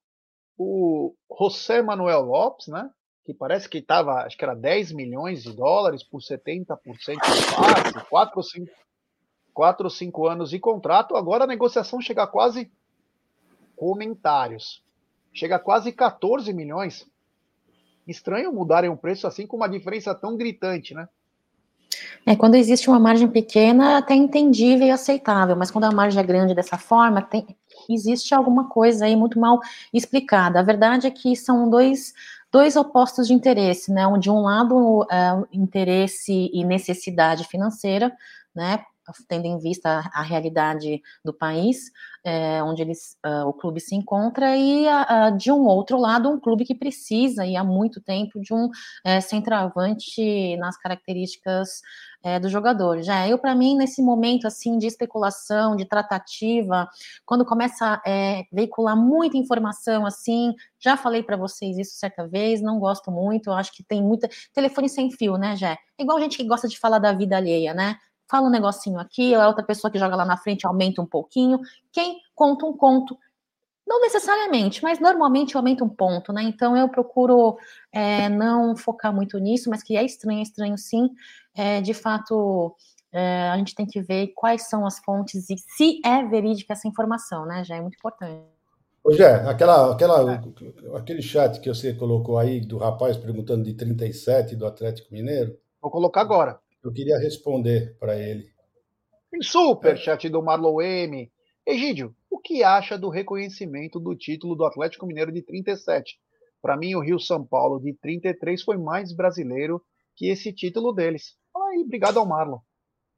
o José Manuel Lopes, né? Que parece que estava, acho que era 10 milhões de dólares por 70% de passe, 4 ou 5, 4 ou 5 anos de contrato. Agora a negociação chega a quase comentários. Chega a quase 14 milhões. Estranho mudarem o preço assim com uma diferença tão gritante, né? É, quando existe uma margem pequena, até entendível e aceitável, mas quando a margem é grande dessa forma, tem, existe alguma coisa aí muito mal explicada. A verdade é que são dois, dois opostos de interesse, né? De um lado, é, interesse e necessidade financeira, né? Tendo em vista a, realidade do país, é, onde eles, uh, o clube se encontra, e uh, de um outro lado, um clube que precisa, e há muito tempo, de um é, centroavante nas características é, do jogador. Já eu, para mim, nesse momento assim de especulação, de tratativa, quando começa a é, veicular muita informação assim, já falei para vocês isso certa vez, não gosto muito, acho que tem muita telefone sem fio, né, Jé? Igual gente que gosta de falar da vida alheia, né? Fala um negocinho aqui, a outra pessoa que joga lá na frente aumenta um pouquinho. Quem conta um conto não necessariamente, mas normalmente aumenta um ponto, né? Então eu procuro é, não focar muito nisso, mas que é estranho, é estranho sim. É, de fato, é, a gente tem que ver quais são as fontes e se é verídica essa informação, né? Já é muito importante. Ô, Jé, aquela, aquela, é. aquele chat que você colocou aí do rapaz perguntando de 37 do Atlético Mineiro. Vou colocar agora. Eu queria responder para ele. Super chat do Marlon M. Egídio, o que acha do reconhecimento do título do Atlético Mineiro de 37? Para mim, o Rio São Paulo de 33 foi mais brasileiro que esse título deles. Fala aí, obrigado ao Marlon.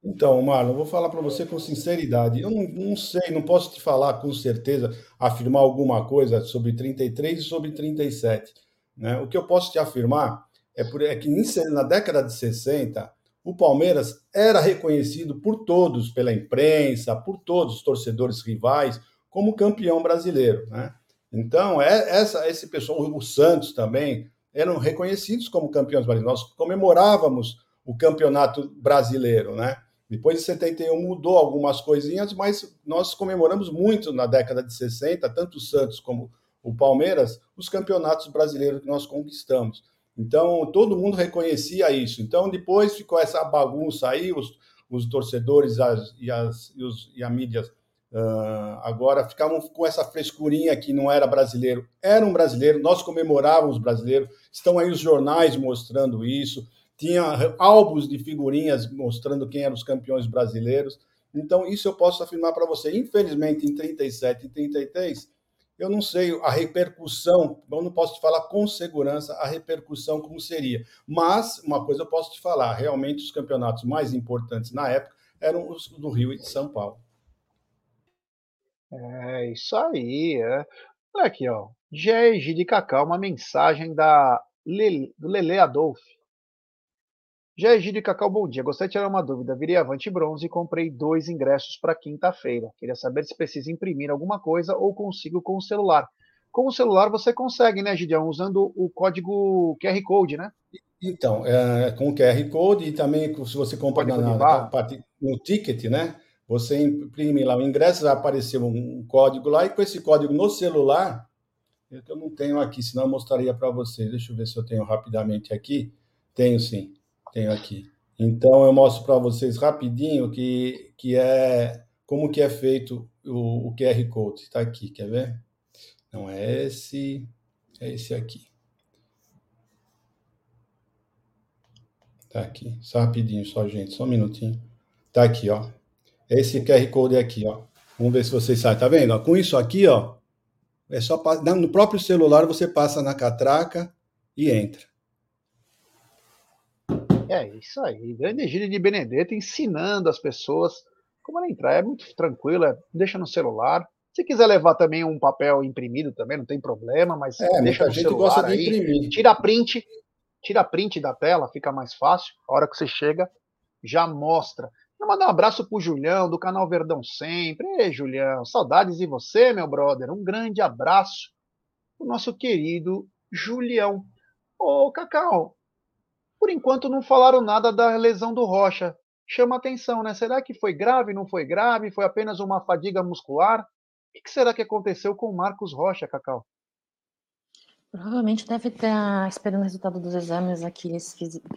Então, Marlon, vou falar para você com sinceridade. Eu não, não, sei, não posso te falar com certeza, afirmar alguma coisa sobre 33 e sobre 37. Né? O que eu posso te afirmar é, por, é que na década de 60, o Palmeiras era reconhecido por todos, pela imprensa, por todos os torcedores rivais, como campeão brasileiro. Né? Então, é, essa, esse pessoal, o Santos também, eram reconhecidos como campeões brasileiros. Nós comemorávamos o campeonato brasileiro, né? Depois de 71 mudou algumas coisinhas, mas nós comemoramos muito na década de 60, tanto o Santos como o Palmeiras, os campeonatos brasileiros que nós conquistamos. Então, todo mundo reconhecia isso. Então, depois ficou essa bagunça aí, os, os torcedores as, e, as, e, os, e a mídia uh, agora ficavam com essa frescurinha que não era brasileiro. Era um brasileiro, nós comemorávamos brasileiro, estão aí os jornais mostrando isso, tinha álbuns de figurinhas mostrando quem eram os campeões brasileiros. Então, isso eu posso afirmar para você. Infelizmente, em 37 e 33, eu não sei a repercussão, eu não posso te falar com segurança a repercussão como seria. Mas uma coisa eu posso te falar, realmente os campeonatos mais importantes na época eram os do Rio e de São Paulo. É isso aí, é. Olha aqui, ó. GG de Cacau, uma mensagem da Lele, do Lele Adolfo. Já Egídio Cacau, bom dia. Gostaria de tirar uma dúvida. Virei Avante Bronze e comprei dois ingressos para quinta-feira. Queria saber se precisa imprimir alguma coisa ou consigo com o celular. Com o celular você consegue, né, Gideão? Usando o código QR Code, né? Então, é, com o QR Code e também se você compra na, na, no ticket, né? Você imprime lá o ingresso, vai aparecer um código lá, e com esse código no celular, eu não tenho aqui, senão eu mostraria para vocês. Deixa eu ver se eu tenho rapidamente aqui. Tenho sim. Tenho aqui. Então eu mostro para vocês rapidinho que, que é como que é feito o, o QR Code. Está aqui, quer ver? Não é esse, é esse aqui. Tá aqui, só rapidinho, só gente, só um minutinho. Tá aqui, ó. Esse QR Code aqui, ó. Vamos ver se vocês sabem. Tá vendo? Com isso aqui, ó, é só no próprio celular você passa na catraca e entra. É isso aí. Grande Egídio de Benedetto ensinando as pessoas como entrar. É muito tranquilo, é, deixa no celular. Se quiser levar também um papel imprimido também, não tem problema, mas é, deixa no celular aí. Imprimir. Tira print, tira print da tela, fica mais fácil. A hora que você chega, já mostra. Vou mandar um abraço pro Julião, do canal Verdão Sempre. Ei, Julião, saudades de você, meu brother. Um grande abraço pro nosso querido Julião. Ô, Cacau, por enquanto não falaram nada da lesão do Rocha. Chama atenção, né? Será que foi grave, não foi grave? Foi apenas uma fadiga muscular? O que será que aconteceu com o Marcos Rocha, Cacau? Provavelmente deve estar esperando o resultado dos exames aqui,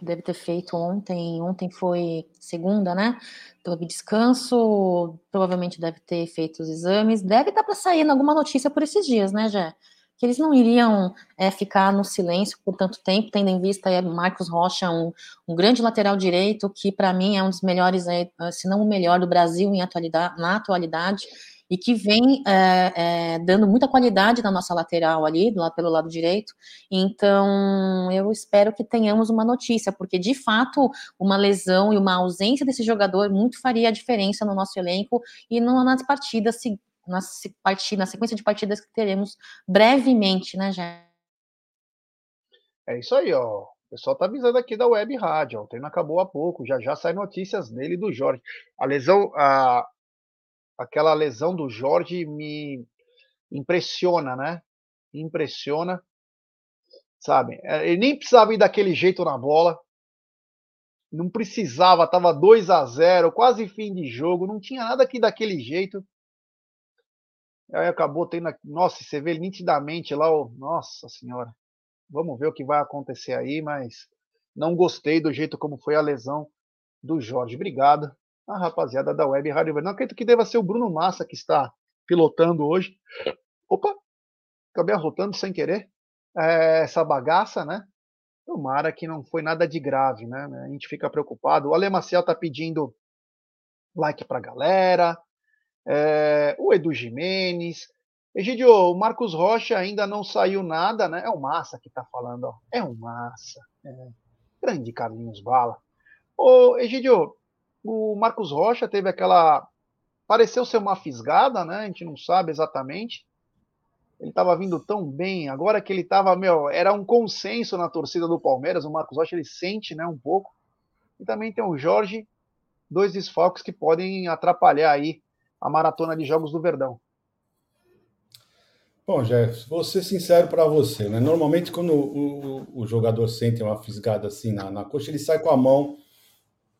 deve ter feito ontem. Ontem foi segunda, né? Teve descanso, provavelmente deve ter feito os exames. Deve estar para sair alguma notícia por esses dias, né, Jé? Que eles não iriam é, ficar no silêncio por tanto tempo, tendo em vista é, Marcos Rocha, um, um, grande lateral direito, que para mim é um dos melhores, é, se não o melhor do Brasil em atualidade, na atualidade, e que vem é, é, dando muita qualidade na nossa lateral ali, lado, pelo lado direito. Então, eu espero que tenhamos uma notícia, porque de fato, uma lesão e uma ausência desse jogador muito faria a diferença no nosso elenco e nas partidas na, partida, na sequência de partidas que teremos brevemente, né, Jé? É isso aí, ó. O pessoal tá avisando aqui da Web Rádio, ó. o treino acabou há pouco, já já sai notícias dele do Jorge. A lesão, a, aquela lesão do Jorge me impressiona, né? Impressiona, sabe? É, ele nem precisava ir daquele jeito na bola, não precisava, tava 2 a 0 quase fim de jogo, não tinha nada aqui daquele jeito. Aí acabou tendo. Nossa, você vê nitidamente lá, o... nossa senhora. Vamos ver o que vai acontecer aí, mas não gostei do jeito como foi a lesão do Jorge. Obrigado, a rapaziada da Web Rádio Não acredito que deva ser o Bruno Massa que está pilotando hoje. Opa, acabei arrotando sem querer é, essa bagaça, né? Tomara que não foi nada de grave, né? A gente fica preocupado. O Ale Maciel tá pedindo like pra galera. É, o Edu Jimenez. Egidio, o Marcos Rocha ainda não saiu nada, né? É o Massa que tá falando, ó. É o Massa. É. Grande Carlinhos Bala. Ô, Egidio, o Marcos Rocha teve aquela. Pareceu ser uma fisgada, né? A gente não sabe exatamente. Ele estava vindo tão bem, agora que ele estava, meu, era um consenso na torcida do Palmeiras, o Marcos Rocha ele sente, né, um pouco. E também tem o Jorge, dois desfalques que podem atrapalhar aí a maratona de jogos do Verdão. Bom, Jeff, vou ser sincero para você, né? Normalmente, quando o, o, o, jogador sente uma fisgada assim na, na coxa, ele sai com a mão,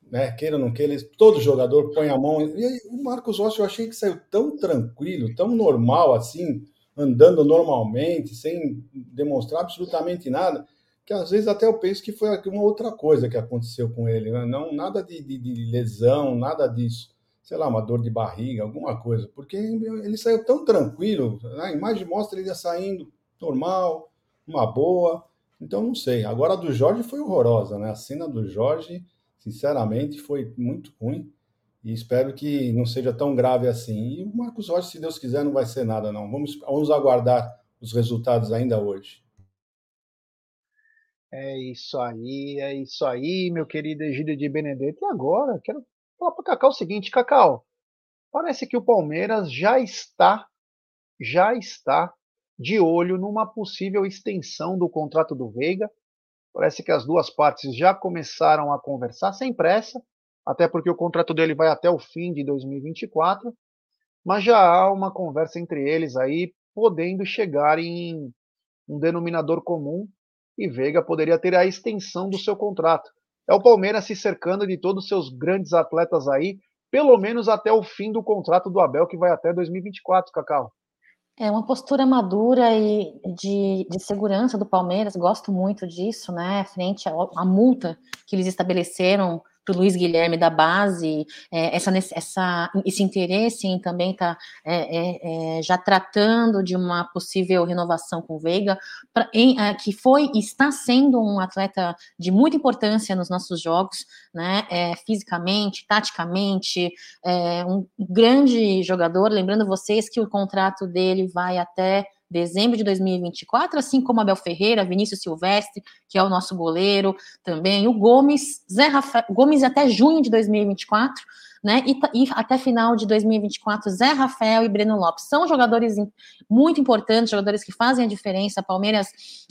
né? Queira ou não queira, todo jogador põe a mão. E o Marcos Rocha, eu achei que saiu tão tranquilo, tão normal assim, andando normalmente, sem demonstrar absolutamente nada, que às vezes até eu penso que foi uma outra coisa que aconteceu com ele, né? não nada de, de, de, lesão, nada disso, sei lá, uma dor de barriga, alguma coisa, porque ele saiu tão tranquilo, né? a imagem mostra ele saindo normal, uma boa, então não sei. Agora a do Jorge foi horrorosa, né? A cena do Jorge, sinceramente, foi muito ruim. E espero que não seja tão grave assim. E o Marcos Rocha, se Deus quiser, não vai ser nada, não. Vamos, vamos aguardar os resultados ainda hoje. É isso aí, é isso aí, meu querido Egídio de Benedetto. E agora, quero falar para Cacau o seguinte, Cacau, parece que o Palmeiras já está, já está de olho numa possível extensão do contrato do Veiga. Parece que as duas partes já começaram a conversar sem pressa até porque o contrato dele vai até o fim de 2024, mas já há uma conversa entre eles aí, podendo chegar em um denominador comum e Veiga poderia ter a extensão do seu contrato. É o Palmeiras se cercando de todos os seus grandes atletas aí, pelo menos até o fim do contrato do Abel, que vai até 2024, Cacau. É uma postura madura e de, de segurança do Palmeiras, gosto muito disso, né? Frente à multa que eles estabeleceram para o Luiz Guilherme da base, é, essa, essa, esse interesse em também estar tá, é, é, é, já tratando de uma possível renovação com o Veiga, pra, em, é, que foi e está sendo um atleta de muita importância nos nossos jogos, né, é, fisicamente, taticamente, um grande jogador, lembrando vocês que o contrato dele vai até dezembro de 2024, assim como Abel Ferreira, Vinícius Silvestre, que é o nosso goleiro também, o Gomes, Zé Rafael, Gomes até junho de 2024, né? E, e, até final de 2024, Zé Rafael e Breno Lopes são jogadores muito importantes, jogadores que fazem a diferença. Palmeiras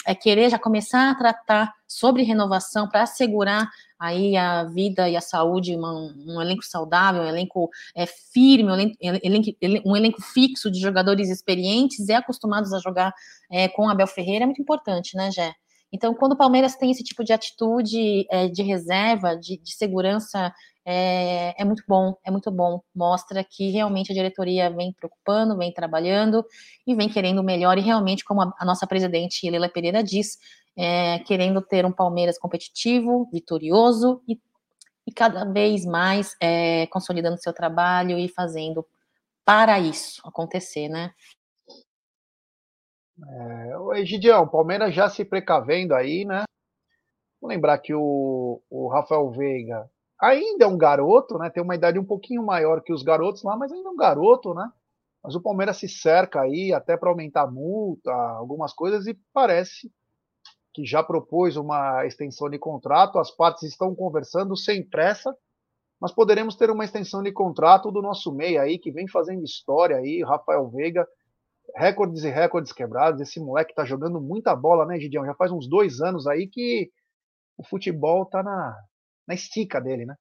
é querer já começar a tratar sobre renovação para assegurar aí a vida e a saúde, uma, um elenco saudável, um elenco é, firme, um elenco, um elenco, fixo de jogadores experientes e acostumados a jogar é, com Abel Ferreira é muito importante, né, Gé? Então, quando o Palmeiras tem esse tipo de atitude é, de reserva, de, de segurança, é, é, muito bom, é muito bom. Mostra que realmente a diretoria vem preocupando, vem trabalhando e vem querendo o melhor. E realmente, como a, a nossa presidente Leila Pereira diz, é, querendo ter um Palmeiras competitivo, vitorioso e, e cada vez mais é, consolidando seu trabalho e fazendo para isso acontecer, né? É, o Egidião, o Palmeiras já se precavendo aí, né? Vou lembrar que o, o Rafael Veiga ainda é um garoto, né? Tem uma idade um pouquinho maior que os garotos lá, mas ainda é um garoto, né? Mas o Palmeiras se cerca aí até para aumentar a multa, algumas coisas, e parece que já propôs uma extensão de contrato. As partes estão conversando sem pressa, nós poderemos ter uma extensão de contrato do nosso meia aí, que vem fazendo história aí, Rafael Veiga, recordes e recordes quebrados. Esse moleque tá jogando muita bola, né, Gidião? Já faz uns dois anos aí que o futebol tá na, na estica dele, né?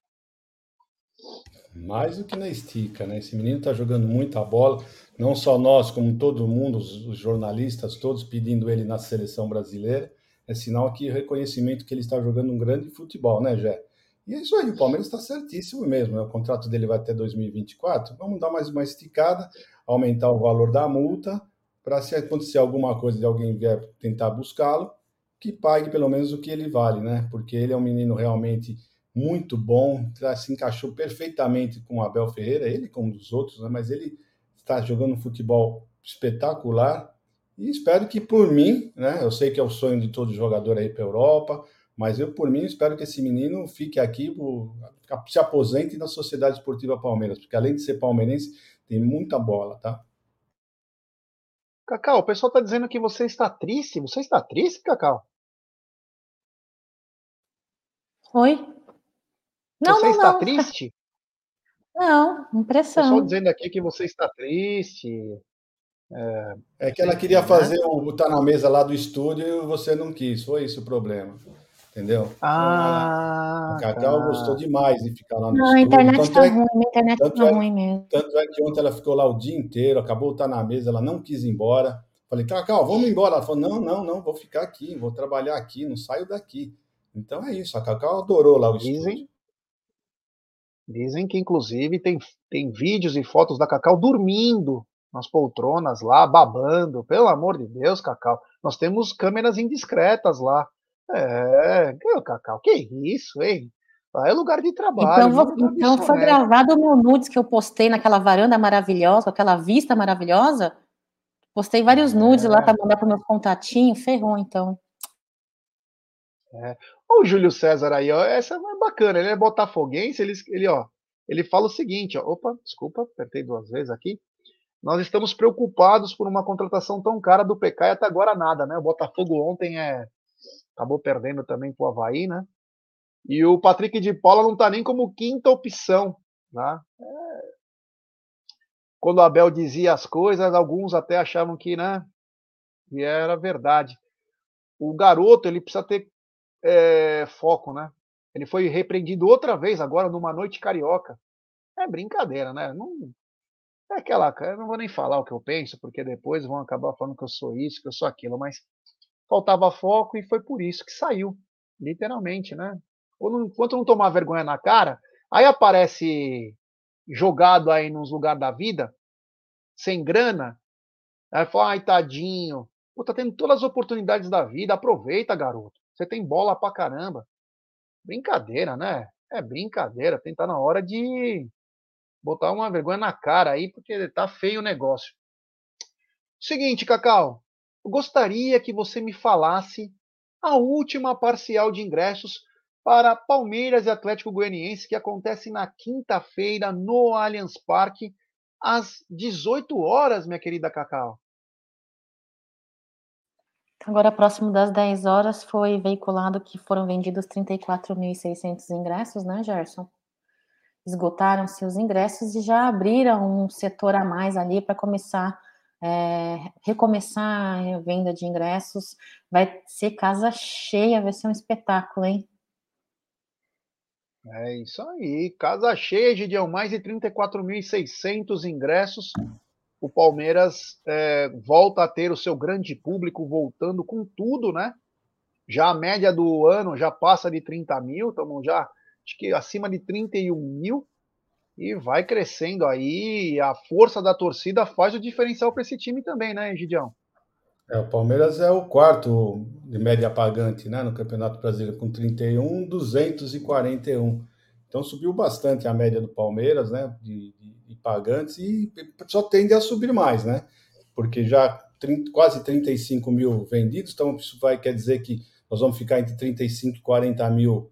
Mais do que na estica, né? Esse menino tá jogando muita bola, não só nós, como todo mundo, os, jornalistas todos pedindo ele na seleção brasileira. É sinal que reconhecimento que ele está jogando um grande futebol, né, Jé? E é isso aí, o Palmeiras está certíssimo mesmo. Né? O contrato dele vai até 2024. Vamos dar mais uma esticada, aumentar o valor da multa, para se acontecer alguma coisa de alguém vier tentar buscá-lo, que pague pelo menos o que ele vale, né? Porque ele é um menino realmente muito bom, se encaixou perfeitamente com o Abel Ferreira, ele como os outros, né? mas ele está jogando um futebol espetacular e espero que por mim, né? Eu sei que é o sonho de todo jogador aí para a Europa, mas eu, por mim, espero que esse menino fique aqui, se aposente na Sociedade Esportiva Palmeiras, porque além de ser palmeirense, tem muita bola, tá? Cacau, o pessoal está dizendo que você está triste. Você está triste, Cacau? Oi? Não, você não, está não. triste? *laughs* Não, impressão. O pessoal dizendo aqui que você está triste. É, é que ela queria fazer o botar na mesa lá do estúdio e você não quis. Foi isso o problema. Entendeu? Ah, a Cacau tá. gostou demais de ficar lá no Não, a internet tanto tá é, ruim, a internet tá é, ruim mesmo. Tanto é que ontem ela ficou lá o dia inteiro, acabou de estar na mesa, ela não quis ir embora. Falei, Cacau, vamos embora. Ela falou, não, não, não, vou ficar aqui, vou trabalhar aqui, não saio daqui. Então é isso, a Cacau adorou lá o estúdio. Dizem que, inclusive, tem, tem vídeos e fotos da Cacau dormindo nas poltronas lá, babando. Pelo amor de Deus, Cacau. Nós temos câmeras indiscretas lá. É, Cacau, que isso, hein? Lá é lugar de trabalho. Então, então foi gravado o meu nudes que eu postei naquela varanda maravilhosa, aquela vista maravilhosa. Postei vários nudes é. lá para mandar para meus contatinhos, ferrou então. É. O Júlio César aí, ó, essa é bacana, ele é botafoguense, ele, ele, ó, ele fala o seguinte, ó, opa, desculpa, apertei duas vezes aqui. Nós estamos preocupados por uma contratação tão cara do PK e até agora nada, né? O Botafogo ontem é acabou perdendo também para o Havaí, né? E o Patrick de Paula não está nem como quinta opção, né? É... Quando o Abel dizia as coisas, alguns até achavam que, né? E era verdade. O garoto, ele precisa ter é, foco, né? Ele foi repreendido outra vez agora numa noite carioca. É brincadeira, né? Não, é aquela. Eu não vou nem falar o que eu penso, porque depois vão acabar falando que eu sou isso, que eu sou aquilo, mas faltava foco e foi por isso que saiu, literalmente, né? Enquanto não tomar vergonha na cara, aí aparece jogado aí nos lugares da vida, sem grana, aí fala, ai, tadinho, Pô, tá tendo todas as oportunidades da vida, aproveita, garoto. Você tem bola pra caramba. Brincadeira, né? É brincadeira, tem tá na hora de botar uma vergonha na cara aí, porque tá feio o negócio. Seguinte, Cacau, gostaria que você me falasse a última parcial de ingressos para Palmeiras e Atlético Goianiense, que acontece na quinta-feira no Allianz Parque, às 18 horas, minha querida Cacau. Agora, próximo das 10 horas, foi veiculado que foram vendidos 34.600 ingressos, né, Gerson? Esgotaram-se os ingressos e já abriram um setor a mais ali para começar é, recomeçar a venda de ingressos, vai ser casa cheia, vai ser um espetáculo, hein? É isso aí, casa cheia, Gideão, mais de 34.600 ingressos. O Palmeiras é, volta a ter o seu grande público voltando com tudo, né? Já a média do ano já passa de 30 mil, estamos já acho que acima de 31 mil e vai crescendo aí. A força da torcida faz o diferencial para esse time também, né, Gidião? É, o Palmeiras é o quarto de média pagante né, no Campeonato Brasileiro, com 31, 241. Então subiu bastante a média do Palmeiras, né, de, de, de pagantes, e só tende a subir mais, né? Porque já 30, quase 35 mil vendidos, então isso vai quer dizer que nós vamos ficar entre 35 e 40 mil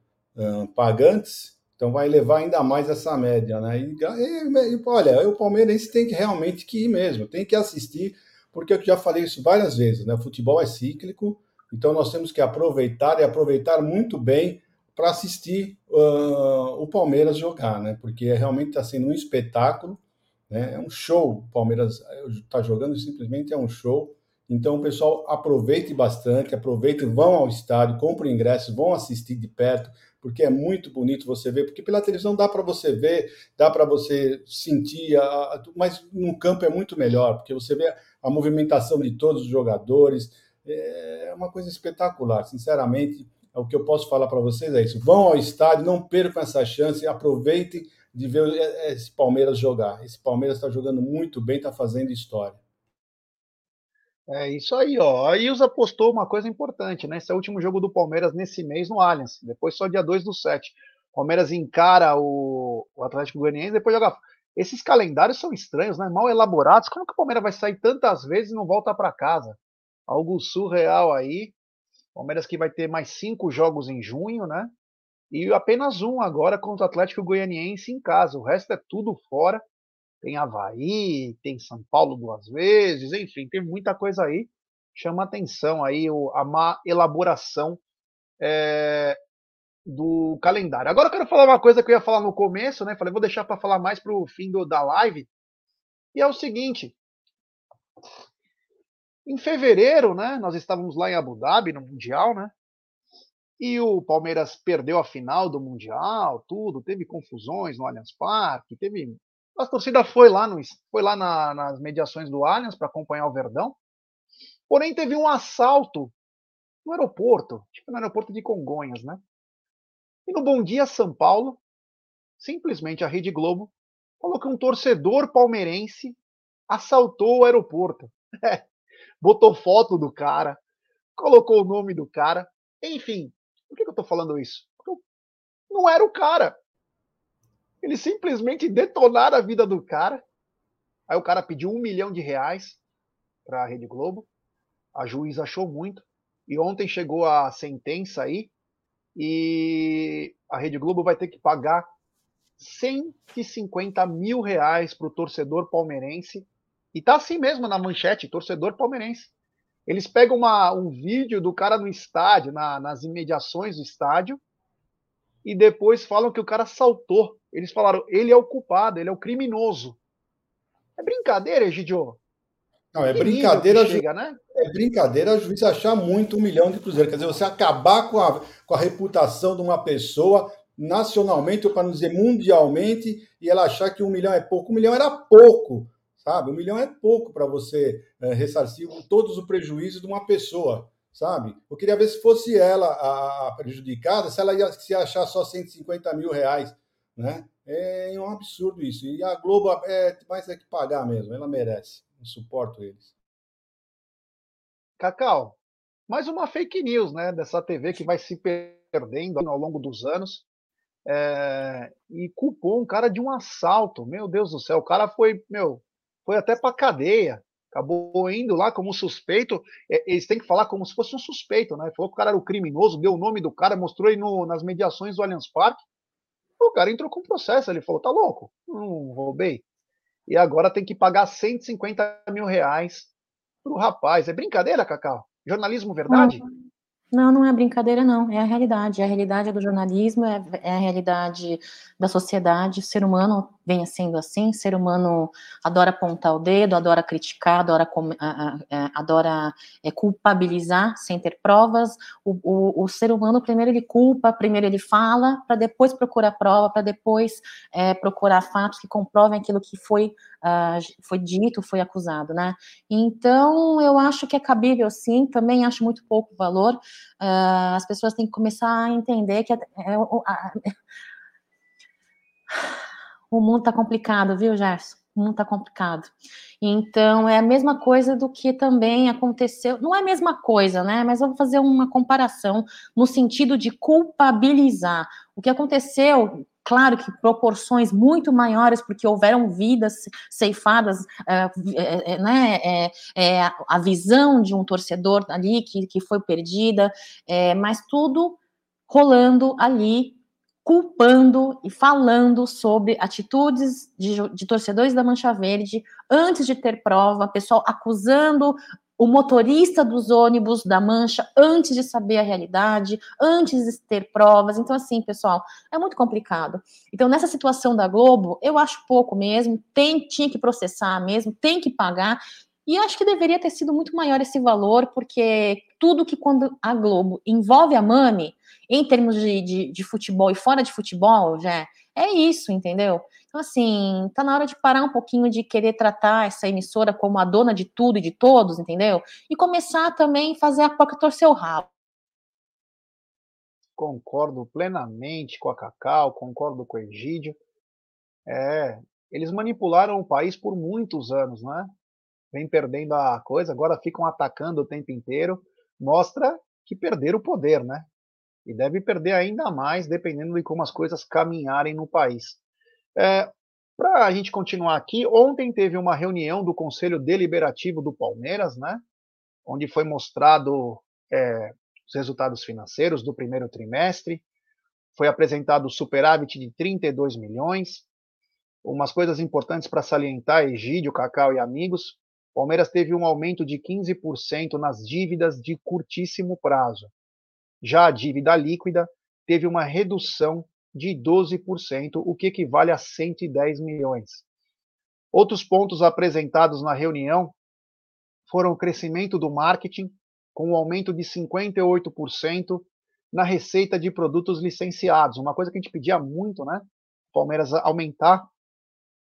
pagantes, então vai levar ainda mais essa média, né? E, e, e, olha, o palmeirense tem que realmente que ir mesmo, tem que assistir, porque eu já falei isso várias vezes, né? O futebol é cíclico, então nós temos que aproveitar e aproveitar muito bem para assistir uh, o Palmeiras jogar, né? Porque realmente está sendo um espetáculo, né? É um show. O Palmeiras está jogando simplesmente é um show. Então, pessoal aproveite bastante, aproveitem, vão ao estádio, comprem ingressos, vão assistir de perto, porque é muito bonito você ver, porque pela televisão dá para você ver, dá para você sentir, a, mas no campo é muito melhor, porque você vê a movimentação de todos os jogadores, é uma coisa espetacular, sinceramente, o que eu posso falar para vocês é isso, vão ao estádio, não percam essa chance, aproveitem de ver esse Palmeiras jogar, esse Palmeiras está jogando muito bem, está fazendo história. É isso aí, ó. A Ilza postou uma coisa importante, né? Esse é o último jogo do Palmeiras nesse mês no Allianz. Depois só dia 2 do 7. Palmeiras encara o, o Atlético Goianiense, depois joga. Esses calendários são estranhos, né? Mal elaborados. Como que o Palmeiras vai sair tantas vezes e não volta para casa? Algo surreal aí. Palmeiras que vai ter mais cinco jogos em junho, né? E apenas um agora contra o Atlético Goianiense em casa. O resto é tudo fora tem Havaí, tem São Paulo duas vezes, enfim, tem muita coisa aí. Chama atenção aí a má elaboração é, do calendário. Agora eu quero falar uma coisa que eu ia falar no começo, né? Falei, vou deixar para falar mais para o fim do, da live. E é o seguinte: em fevereiro, né? Nós estávamos lá em Abu Dhabi no Mundial, né? E o Palmeiras perdeu a final do Mundial, tudo, teve confusões no Allianz Parque, teve a torcida foi lá, no, foi lá na, nas mediações do Allianz para acompanhar o Verdão. Porém, teve um assalto no aeroporto, tipo no aeroporto de Congonhas, né? E no Bom Dia São Paulo, simplesmente a Rede Globo falou que um torcedor palmeirense assaltou o aeroporto. *laughs* É, botou foto do cara, colocou o nome do cara. Enfim, por que eu estou falando isso? Porque não era o cara. Eles simplesmente detonaram a vida do cara. Aí o cara pediu um milhão de reais para a Rede Globo. A juiz achou muito. E ontem chegou a sentença aí. E a Rede Globo vai ter que pagar 150 mil reais para o torcedor palmeirense. E tá assim mesmo na manchete, torcedor palmeirense. Eles pegam uma, um vídeo do cara no estádio, na, nas imediações do estádio, e depois falam que o cara saltou. Eles falaram, ele é o culpado, ele é o criminoso. É brincadeira, Egidio? Não, é brincadeira, chega, né? é brincadeira a juiz achar muito um milhão de cruzeiro. Quer dizer, você acabar com a, com a reputação de uma pessoa nacionalmente, ou para não dizer mundialmente, e ela achar que um milhão é pouco. Um milhão era pouco, sabe? Um milhão é pouco para você é, ressarcir todos os prejuízos de uma pessoa sabe? Eu queria ver se fosse ela a prejudicada, se ela ia se achar só 150 mil reais, né? É um absurdo isso. E a Globo é mais é que pagar mesmo, ela merece. Não suporto eles. Cacau, mais uma fake news, né? Dessa TV que vai se perdendo ao longo dos anos. É, e culpou um cara de um assalto. Meu Deus do céu, o cara foi, meu, foi até para cadeia acabou indo lá como suspeito. É, eles têm que falar como se fosse um suspeito, né? Falou que o cara era o criminoso, deu o nome do cara, mostrou ele no, nas mediações do Allianz Parque. O cara entrou com processo. Ele falou: tá louco, não roubei. E agora tem que pagar 150 mil reais pro rapaz. É brincadeira, Cacau? Jornalismo verdade? Uhum. Não, não é brincadeira, não. É a realidade. É a realidade do jornalismo, é, é, a realidade da sociedade. O ser humano vem sendo assim. Ser humano adora apontar o dedo, adora criticar, adora, adora é, culpabilizar sem ter provas. O, o, o, ser humano, primeiro ele culpa, primeiro ele fala, para depois procurar prova, para depois é, procurar fatos que comprovem aquilo que foi uh, foi dito, foi acusado, né? Então, eu acho que é cabível, sim, também acho muito pouco valor. Uh, as pessoas têm que começar a entender que é, é, o mundo está complicado, viu, Gerson? O mundo está complicado. Então, é a mesma coisa do que também aconteceu. Não é a mesma coisa, né? Mas vou fazer uma comparação no sentido de culpabilizar. O que aconteceu claro que proporções muito maiores, porque houveram vidas ceifadas, é, é, né, é, é, a visão de um torcedor ali que, que foi perdida, é, mas tudo rolando ali, culpando e falando sobre atitudes de, de torcedores da Mancha Verde, antes de ter prova, pessoal acusando o motorista dos ônibus da Mancha antes de saber a realidade, antes de ter provas. Então, assim, pessoal, é muito complicado. Então, nessa situação da Globo, eu acho pouco mesmo, tem, tinha que processar mesmo, tem que pagar. E acho que deveria ter sido muito maior esse valor, porque tudo que quando a Globo envolve a Mami, em termos de, de, de futebol e fora de futebol, já é isso, entendeu? Então, assim, tá na hora de parar um pouquinho de querer tratar essa emissora como a dona de tudo e de todos, entendeu? E começar também a fazer a POC torcer o rabo. Concordo plenamente com a Cacau, concordo com o Egídio. É, eles manipularam o país por muitos anos, né? Vem perdendo a coisa, agora ficam atacando o tempo inteiro. Mostra que perderam o poder, né? E deve perder ainda mais, dependendo de como as coisas caminharem no país. É, Para a gente continuar aqui, ontem teve uma reunião do Conselho Deliberativo do Palmeiras, né? Onde foi mostrado é, os resultados financeiros do primeiro trimestre. Foi apresentado o superávit de 32 milhões. Umas coisas importantes para salientar, Egídio, Cacau e amigos. Palmeiras teve um aumento de 15% nas dívidas de curtíssimo prazo. Já a dívida líquida teve uma redução de 12%, o que equivale a 110 milhões. Outros pontos apresentados na reunião foram o crescimento do marketing, com um aumento de 58% na receita de produtos licenciados, uma coisa que a gente pedia muito, né? Palmeiras aumentar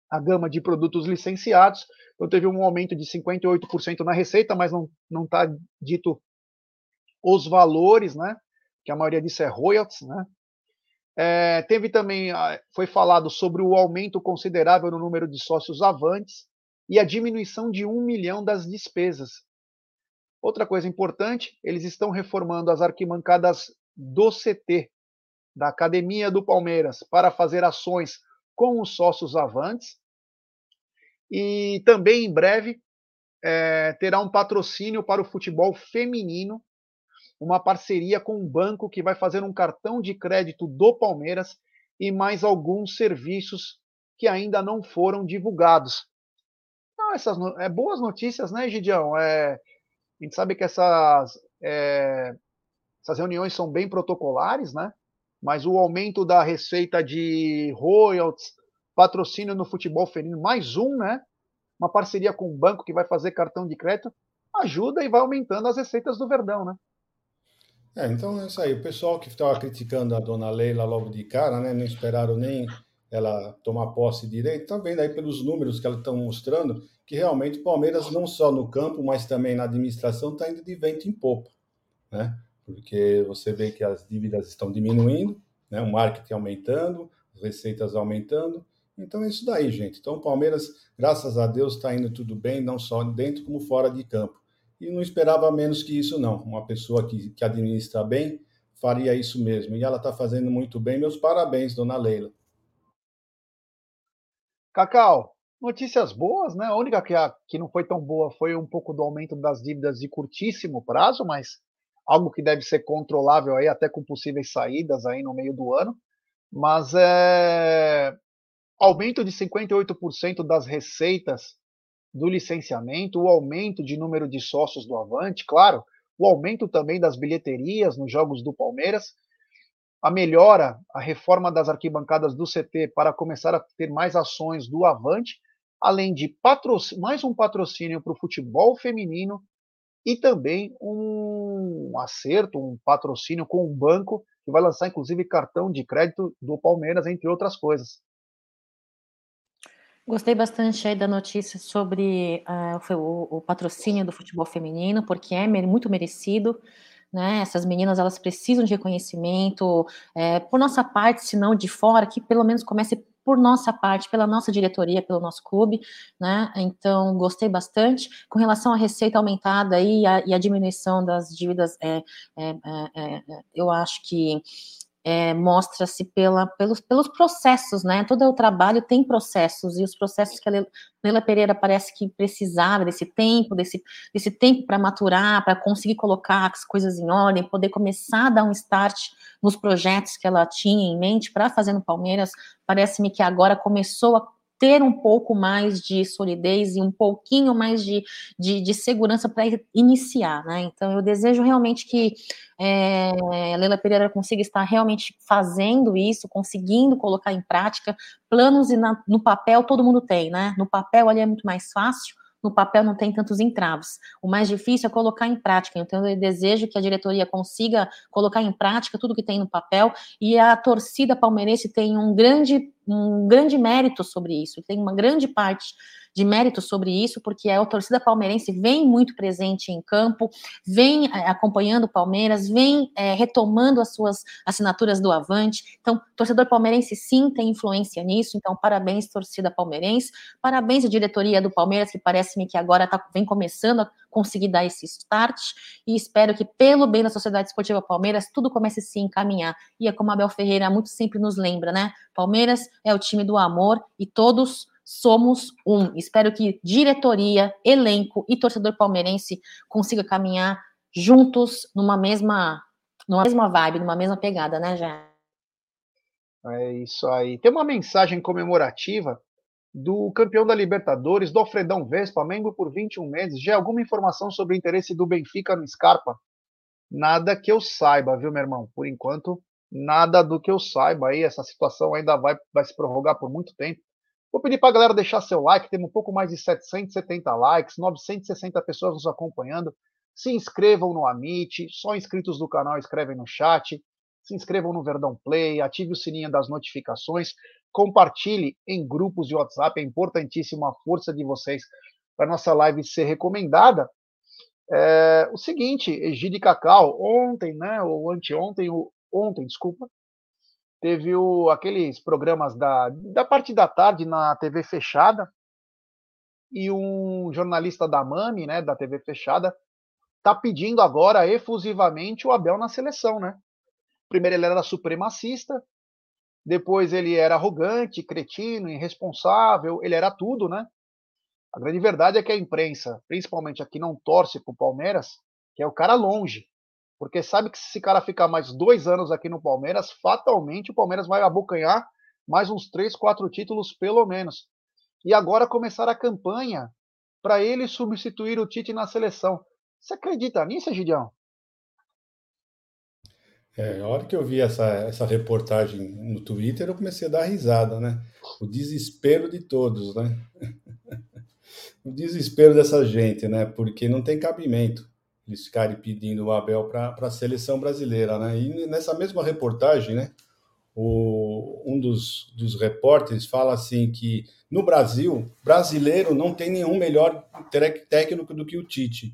a gama de produtos licenciados. Então teve um aumento de 58% na receita, mas não não está dito os valores, né? Que a maioria disso é royalties, né? É, teve também, ah, foi falado sobre o aumento considerável no número de sócios avantes e a diminuição de um milhão das despesas. Outra coisa importante, eles estão reformando as arquibancadas do CT, da Academia do Palmeiras, para fazer ações com os sócios avantes. E também, em breve, é, terá um patrocínio para o futebol feminino uma parceria com um banco que vai fazer um cartão de crédito do Palmeiras e mais alguns serviços que ainda não foram divulgados. Então, essas é, boas notícias, né, Gidião? É, a gente sabe que essas, é, essas reuniões são bem protocolares, né? Mas o aumento da receita de royalties, patrocínio no futebol feminino, mais um, né? Uma parceria com um banco que vai fazer cartão de crédito, ajuda e vai aumentando as receitas do Verdão, né? É, então é isso aí. O pessoal que estava criticando a dona Leila logo de cara, né? Não esperaram nem ela tomar posse direito. Está vendo aí pelos números que ela estão mostrando que realmente o Palmeiras, não só no campo, mas também na administração, está indo de vento em popa, né? Porque você vê que as dívidas estão diminuindo, né? o marketing aumentando, as receitas aumentando. Então é isso daí, gente. Então o Palmeiras, graças a Deus, está indo tudo bem, não só dentro como fora de campo e não esperava menos que isso, não. Uma pessoa que, que administra bem faria isso mesmo. E ela está fazendo muito bem. Meus parabéns, dona Leila. Cacau, notícias boas, né? A única que, a, que não foi tão boa foi um pouco do aumento das dívidas de curtíssimo prazo, mas algo que deve ser controlável aí, até com possíveis saídas aí no meio do ano. Mas é aumento de 58% das receitas do licenciamento, o aumento de número de sócios do Avante, claro, o aumento também das bilheterias nos jogos do Palmeiras, a melhora, a reforma das arquibancadas do CT para começar a ter mais ações do Avante, além de mais um patrocínio para o futebol feminino e também um acerto, um patrocínio com um banco que vai lançar inclusive cartão de crédito do Palmeiras, entre outras coisas. Gostei bastante aí da notícia sobre uh, o, o, patrocínio do futebol feminino, porque é muito merecido. Né? Essas meninas elas precisam de reconhecimento é, por nossa parte, se não de fora, que pelo menos comece por nossa parte, pela nossa diretoria, pelo nosso clube, né? Então, gostei bastante. Com relação à receita aumentada e a, e a diminuição das dívidas, é, é, é, é eu acho que é, mostra-se pela, pelos, pelos processos, né? Todo o trabalho tem processos, e os processos que a Leila Pereira parece que precisava desse tempo, desse, desse tempo para maturar, para conseguir colocar as coisas em ordem, poder começar a dar um start nos projetos que ela tinha em mente para fazer no Palmeiras. Parece-me que agora começou a ter um pouco mais de solidez e um pouquinho mais de, de, de segurança para iniciar, né? Então, eu desejo realmente que é, Leila Pereira consiga estar realmente fazendo isso, conseguindo colocar em prática planos e na, no papel todo mundo tem, né? No papel ali é muito mais fácil, no papel não tem tantos entraves. O mais difícil é colocar em prática. Então, eu desejo que a diretoria consiga colocar em prática tudo que tem no papel e a torcida palmeirense tem um grande, um grande mérito sobre isso, tem uma grande parte de mérito sobre isso, porque a torcida palmeirense vem muito presente em campo, vem é, acompanhando o Palmeiras, vem é, retomando as suas assinaturas do Avante. Então, torcedor palmeirense sim tem influência nisso. Então, parabéns, torcida palmeirense. Parabéns à diretoria do Palmeiras, que parece-me que agora tá, vem começando a conseguir dar esse start. E espero que, pelo bem da Sociedade Esportiva Palmeiras, tudo comece a se encaminhar. E é como a Abel Ferreira muito sempre nos lembra, né? Palmeiras é o time do amor e todos somos um. Espero que diretoria, elenco e torcedor palmeirense consiga caminhar juntos numa mesma, numa mesma vibe, numa mesma pegada, né, já? É isso aí. Tem uma mensagem comemorativa do campeão da Libertadores, do Alfredão Vespa, membro por 21 meses. Já alguma informação sobre o interesse do Benfica no Scarpa? Nada que eu saiba, viu, meu irmão? Por enquanto, nada do que eu saiba aí. Essa situação ainda vai, vai se prorrogar por muito tempo. Vou pedir para a galera deixar seu like, temos um pouco mais de 770 likes, 960 pessoas nos acompanhando. Se inscrevam no Amit, só inscritos do canal escrevem no chat. Se inscrevam no Verdão Play, ative o sininho das notificações, compartilhe em grupos de WhatsApp, é importantíssimo a força de vocês para nossa live ser recomendada. É, o seguinte, Egide Cacau, ontem, né, ou anteontem, ontem, desculpa, teve o, aqueles programas da, da parte da tarde na TV fechada, e um jornalista da MAMI, né, da TV fechada, tá pedindo agora efusivamente o Abel na seleção, né? Primeiro ele era supremacista, depois ele era arrogante, cretino, irresponsável, ele era tudo, né? A grande verdade é que a imprensa, principalmente aqui, não torce pro Palmeiras, que é o cara longe porque sabe que se esse cara ficar mais dois anos aqui no Palmeiras, fatalmente o Palmeiras vai abocanhar mais uns três, quatro títulos pelo menos. E agora começar a campanha para ele substituir o Tite na seleção. Você acredita nisso, Gideão? É, a hora que eu vi essa, essa reportagem no Twitter, eu comecei a dar risada, né? O desespero de todos, né? *laughs* o desespero dessa gente, né? Porque não tem cabimento ficarem pedindo o Abel para a seleção brasileira, né? E nessa mesma reportagem, né, o, um dos, dos repórteres fala assim que no Brasil, brasileiro não tem nenhum melhor técnico do que o Tite.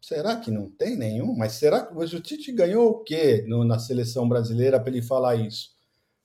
Será que não tem nenhum? Mas será que o Tite ganhou o quê no, na seleção brasileira para ele falar isso?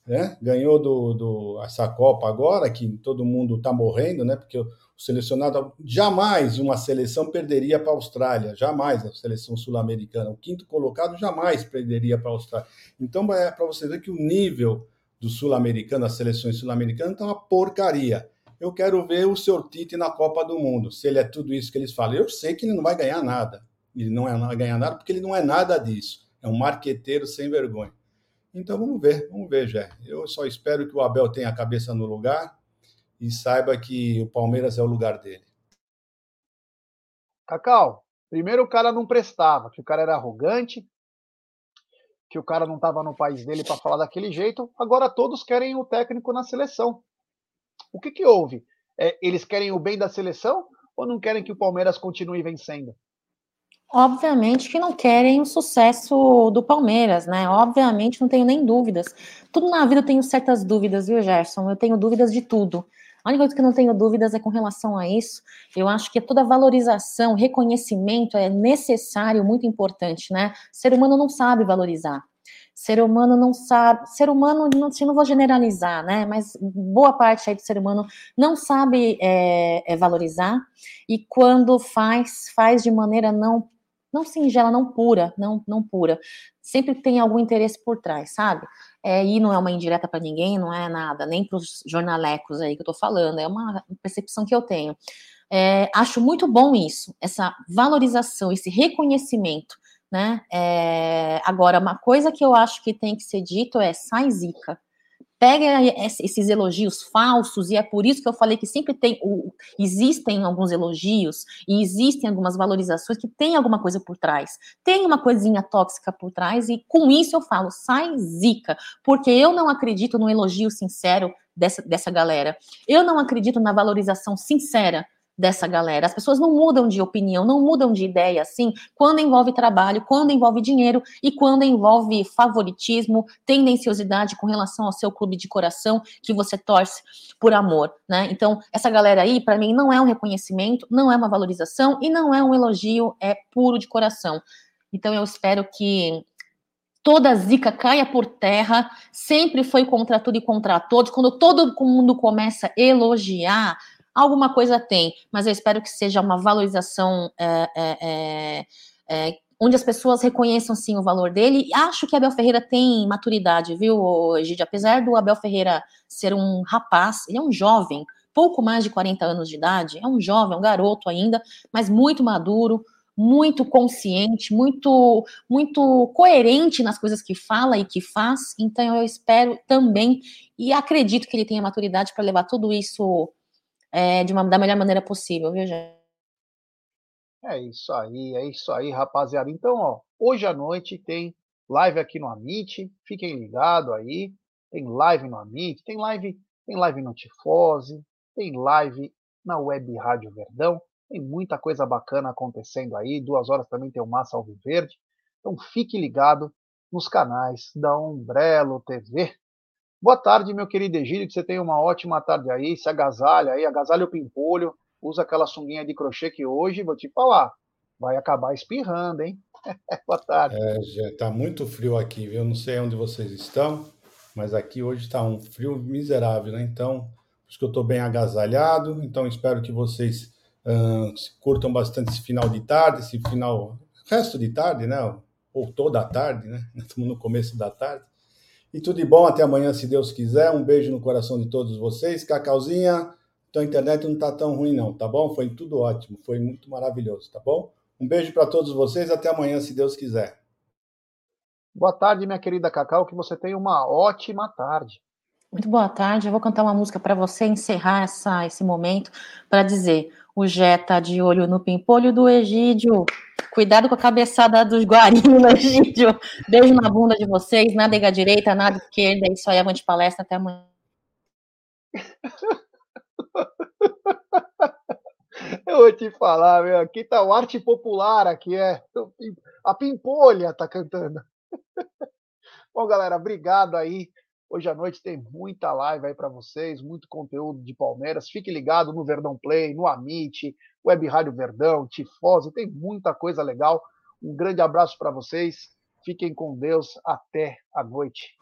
Né? Ganhou do, do, essa Copa agora, que todo mundo está morrendo, né? Porque selecionado. Jamais uma seleção perderia para a Austrália, jamais a seleção sul-americana. O quinto colocado jamais perderia para a Austrália. Então, é para você ver que o nível do sul-americano, as seleções sul-americanas, está uma porcaria. Eu quero ver o seu Tite na Copa do Mundo, se ele é tudo isso que eles falam. Eu sei que ele não vai ganhar nada. Ele não vai ganhar nada porque ele não é nada disso. É um marqueteiro sem vergonha. Então vamos ver, vamos ver, Jé. Eu só espero que o Abel tenha a cabeça no lugar, e saiba que o Palmeiras é o lugar dele. Cacau, primeiro o cara não prestava, que o cara era arrogante, que o cara não estava no país dele para falar daquele jeito. Agora todos querem o técnico na seleção. O que, que houve? É, eles querem o bem da seleção ou não querem que o Palmeiras continue vencendo? Obviamente que não querem o sucesso do Palmeiras, né? Obviamente, não tenho nem dúvidas. Tudo na vida eu tenho certas dúvidas, viu, Gerson? Eu tenho dúvidas de tudo. A única coisa que eu não tenho dúvidas é com relação a isso. Eu acho que toda valorização, reconhecimento é necessário, muito importante, né? Ser humano não sabe valorizar. Ser humano não sabe, ser humano, não, assim, não vou generalizar, né? Mas boa parte aí do ser humano não sabe é, é valorizar e quando faz, faz de maneira não não singela, não pura, não, não pura. Sempre tem algum interesse por trás, sabe? É, e não é uma indireta para ninguém, não é nada, nem para os jornalecos aí que eu estou falando, é uma percepção que eu tenho. É, acho muito bom isso, essa valorização, esse reconhecimento, né? É, agora, uma coisa que eu acho que tem que ser dito é sai zica. Pega esses elogios falsos, e é por isso que eu falei que sempre tem, existem alguns elogios e existem algumas valorizações que tem alguma coisa por trás. Tem uma coisinha tóxica por trás, e com isso eu falo, sai zica, porque eu não acredito no elogio sincero dessa, dessa galera. Eu não acredito na valorização sincera dessa galera. As pessoas não mudam de opinião, não mudam de ideia assim, quando envolve trabalho, quando envolve dinheiro e quando envolve favoritismo, tendenciosidade com relação ao seu clube de coração que você torce por amor, né? Então, essa galera aí, para mim, não é um reconhecimento, não é uma valorização e não é um elogio, é puro de coração. Então, eu espero que toda zica caia por terra, sempre foi contra tudo e contra todos. Quando todo mundo começa a elogiar, alguma coisa tem, mas eu espero que seja uma valorização é, é, é, é, onde as pessoas reconheçam sim o valor dele. Acho que Abel Ferreira tem maturidade, viu, Egídio? Apesar do Abel Ferreira ser um rapaz, ele é um jovem, pouco mais de 40 anos de idade, é um jovem, um garoto ainda, mas muito maduro, muito consciente, muito muito coerente nas coisas que fala e que faz. Então eu espero também e acredito que ele tenha maturidade para levar tudo isso é, de uma, da melhor maneira possível, viu, gente? É isso aí, é isso aí, rapaziada. Então, ó, hoje à noite tem live aqui no Amit, fiquem ligados aí. Tem live no Amit, tem live, tem live no Tifose, tem live na Web Rádio Verdão. Tem muita coisa bacana acontecendo aí. Duas horas também tem o Massa Alviverde. Então fique ligado nos canais da Umbrello TV, Boa tarde, meu querido Egílio, que você tenha uma ótima tarde aí, se agasalha aí, agasalha o pimpolho, usa aquela sunguinha de crochê que hoje, vou te falar, vai acabar espirrando, hein? *laughs* Boa tarde. É, tá muito frio aqui, viu? Não sei onde vocês estão, mas aqui hoje está um frio miserável, né? Então, acho que eu estou bem agasalhado, então espero que vocês uh, curtam bastante esse final de tarde, esse final, resto de tarde, né? Ou toda a tarde, né? *laughs* Estamos no começo da tarde. E tudo de bom, até amanhã, se Deus quiser. Um beijo no coração de todos vocês. Cacauzinha, tua internet não tá tão ruim, não, tá bom? Foi tudo ótimo, foi muito maravilhoso, tá bom? Um beijo para todos vocês, até amanhã, se Deus quiser. Boa tarde, minha querida Cacau, que você tenha uma ótima tarde. Muito boa tarde. Eu vou cantar uma música para você encerrar essa, esse momento para dizer: o Jé tá de olho no pimpolho do Egídio. Cuidado com a cabeçada dos guarinos, Egídio. Beijo na bunda de vocês. Nada à direita, nada esquerda. É isso aí, avante palestra. Até amanhã. *laughs* Eu vou te falar, meu. Aqui tá o arte popular, aqui é. A Pimpolha tá cantando. *laughs* Bom, galera, obrigado aí Hoje à noite tem muita live aí para vocês, muito conteúdo de Palmeiras. Fique ligado no Verdão Play, no Amit, Web Rádio Verdão, Tifose, tem muita coisa legal. Um grande abraço para vocês. Fiquem com Deus. Até a noite.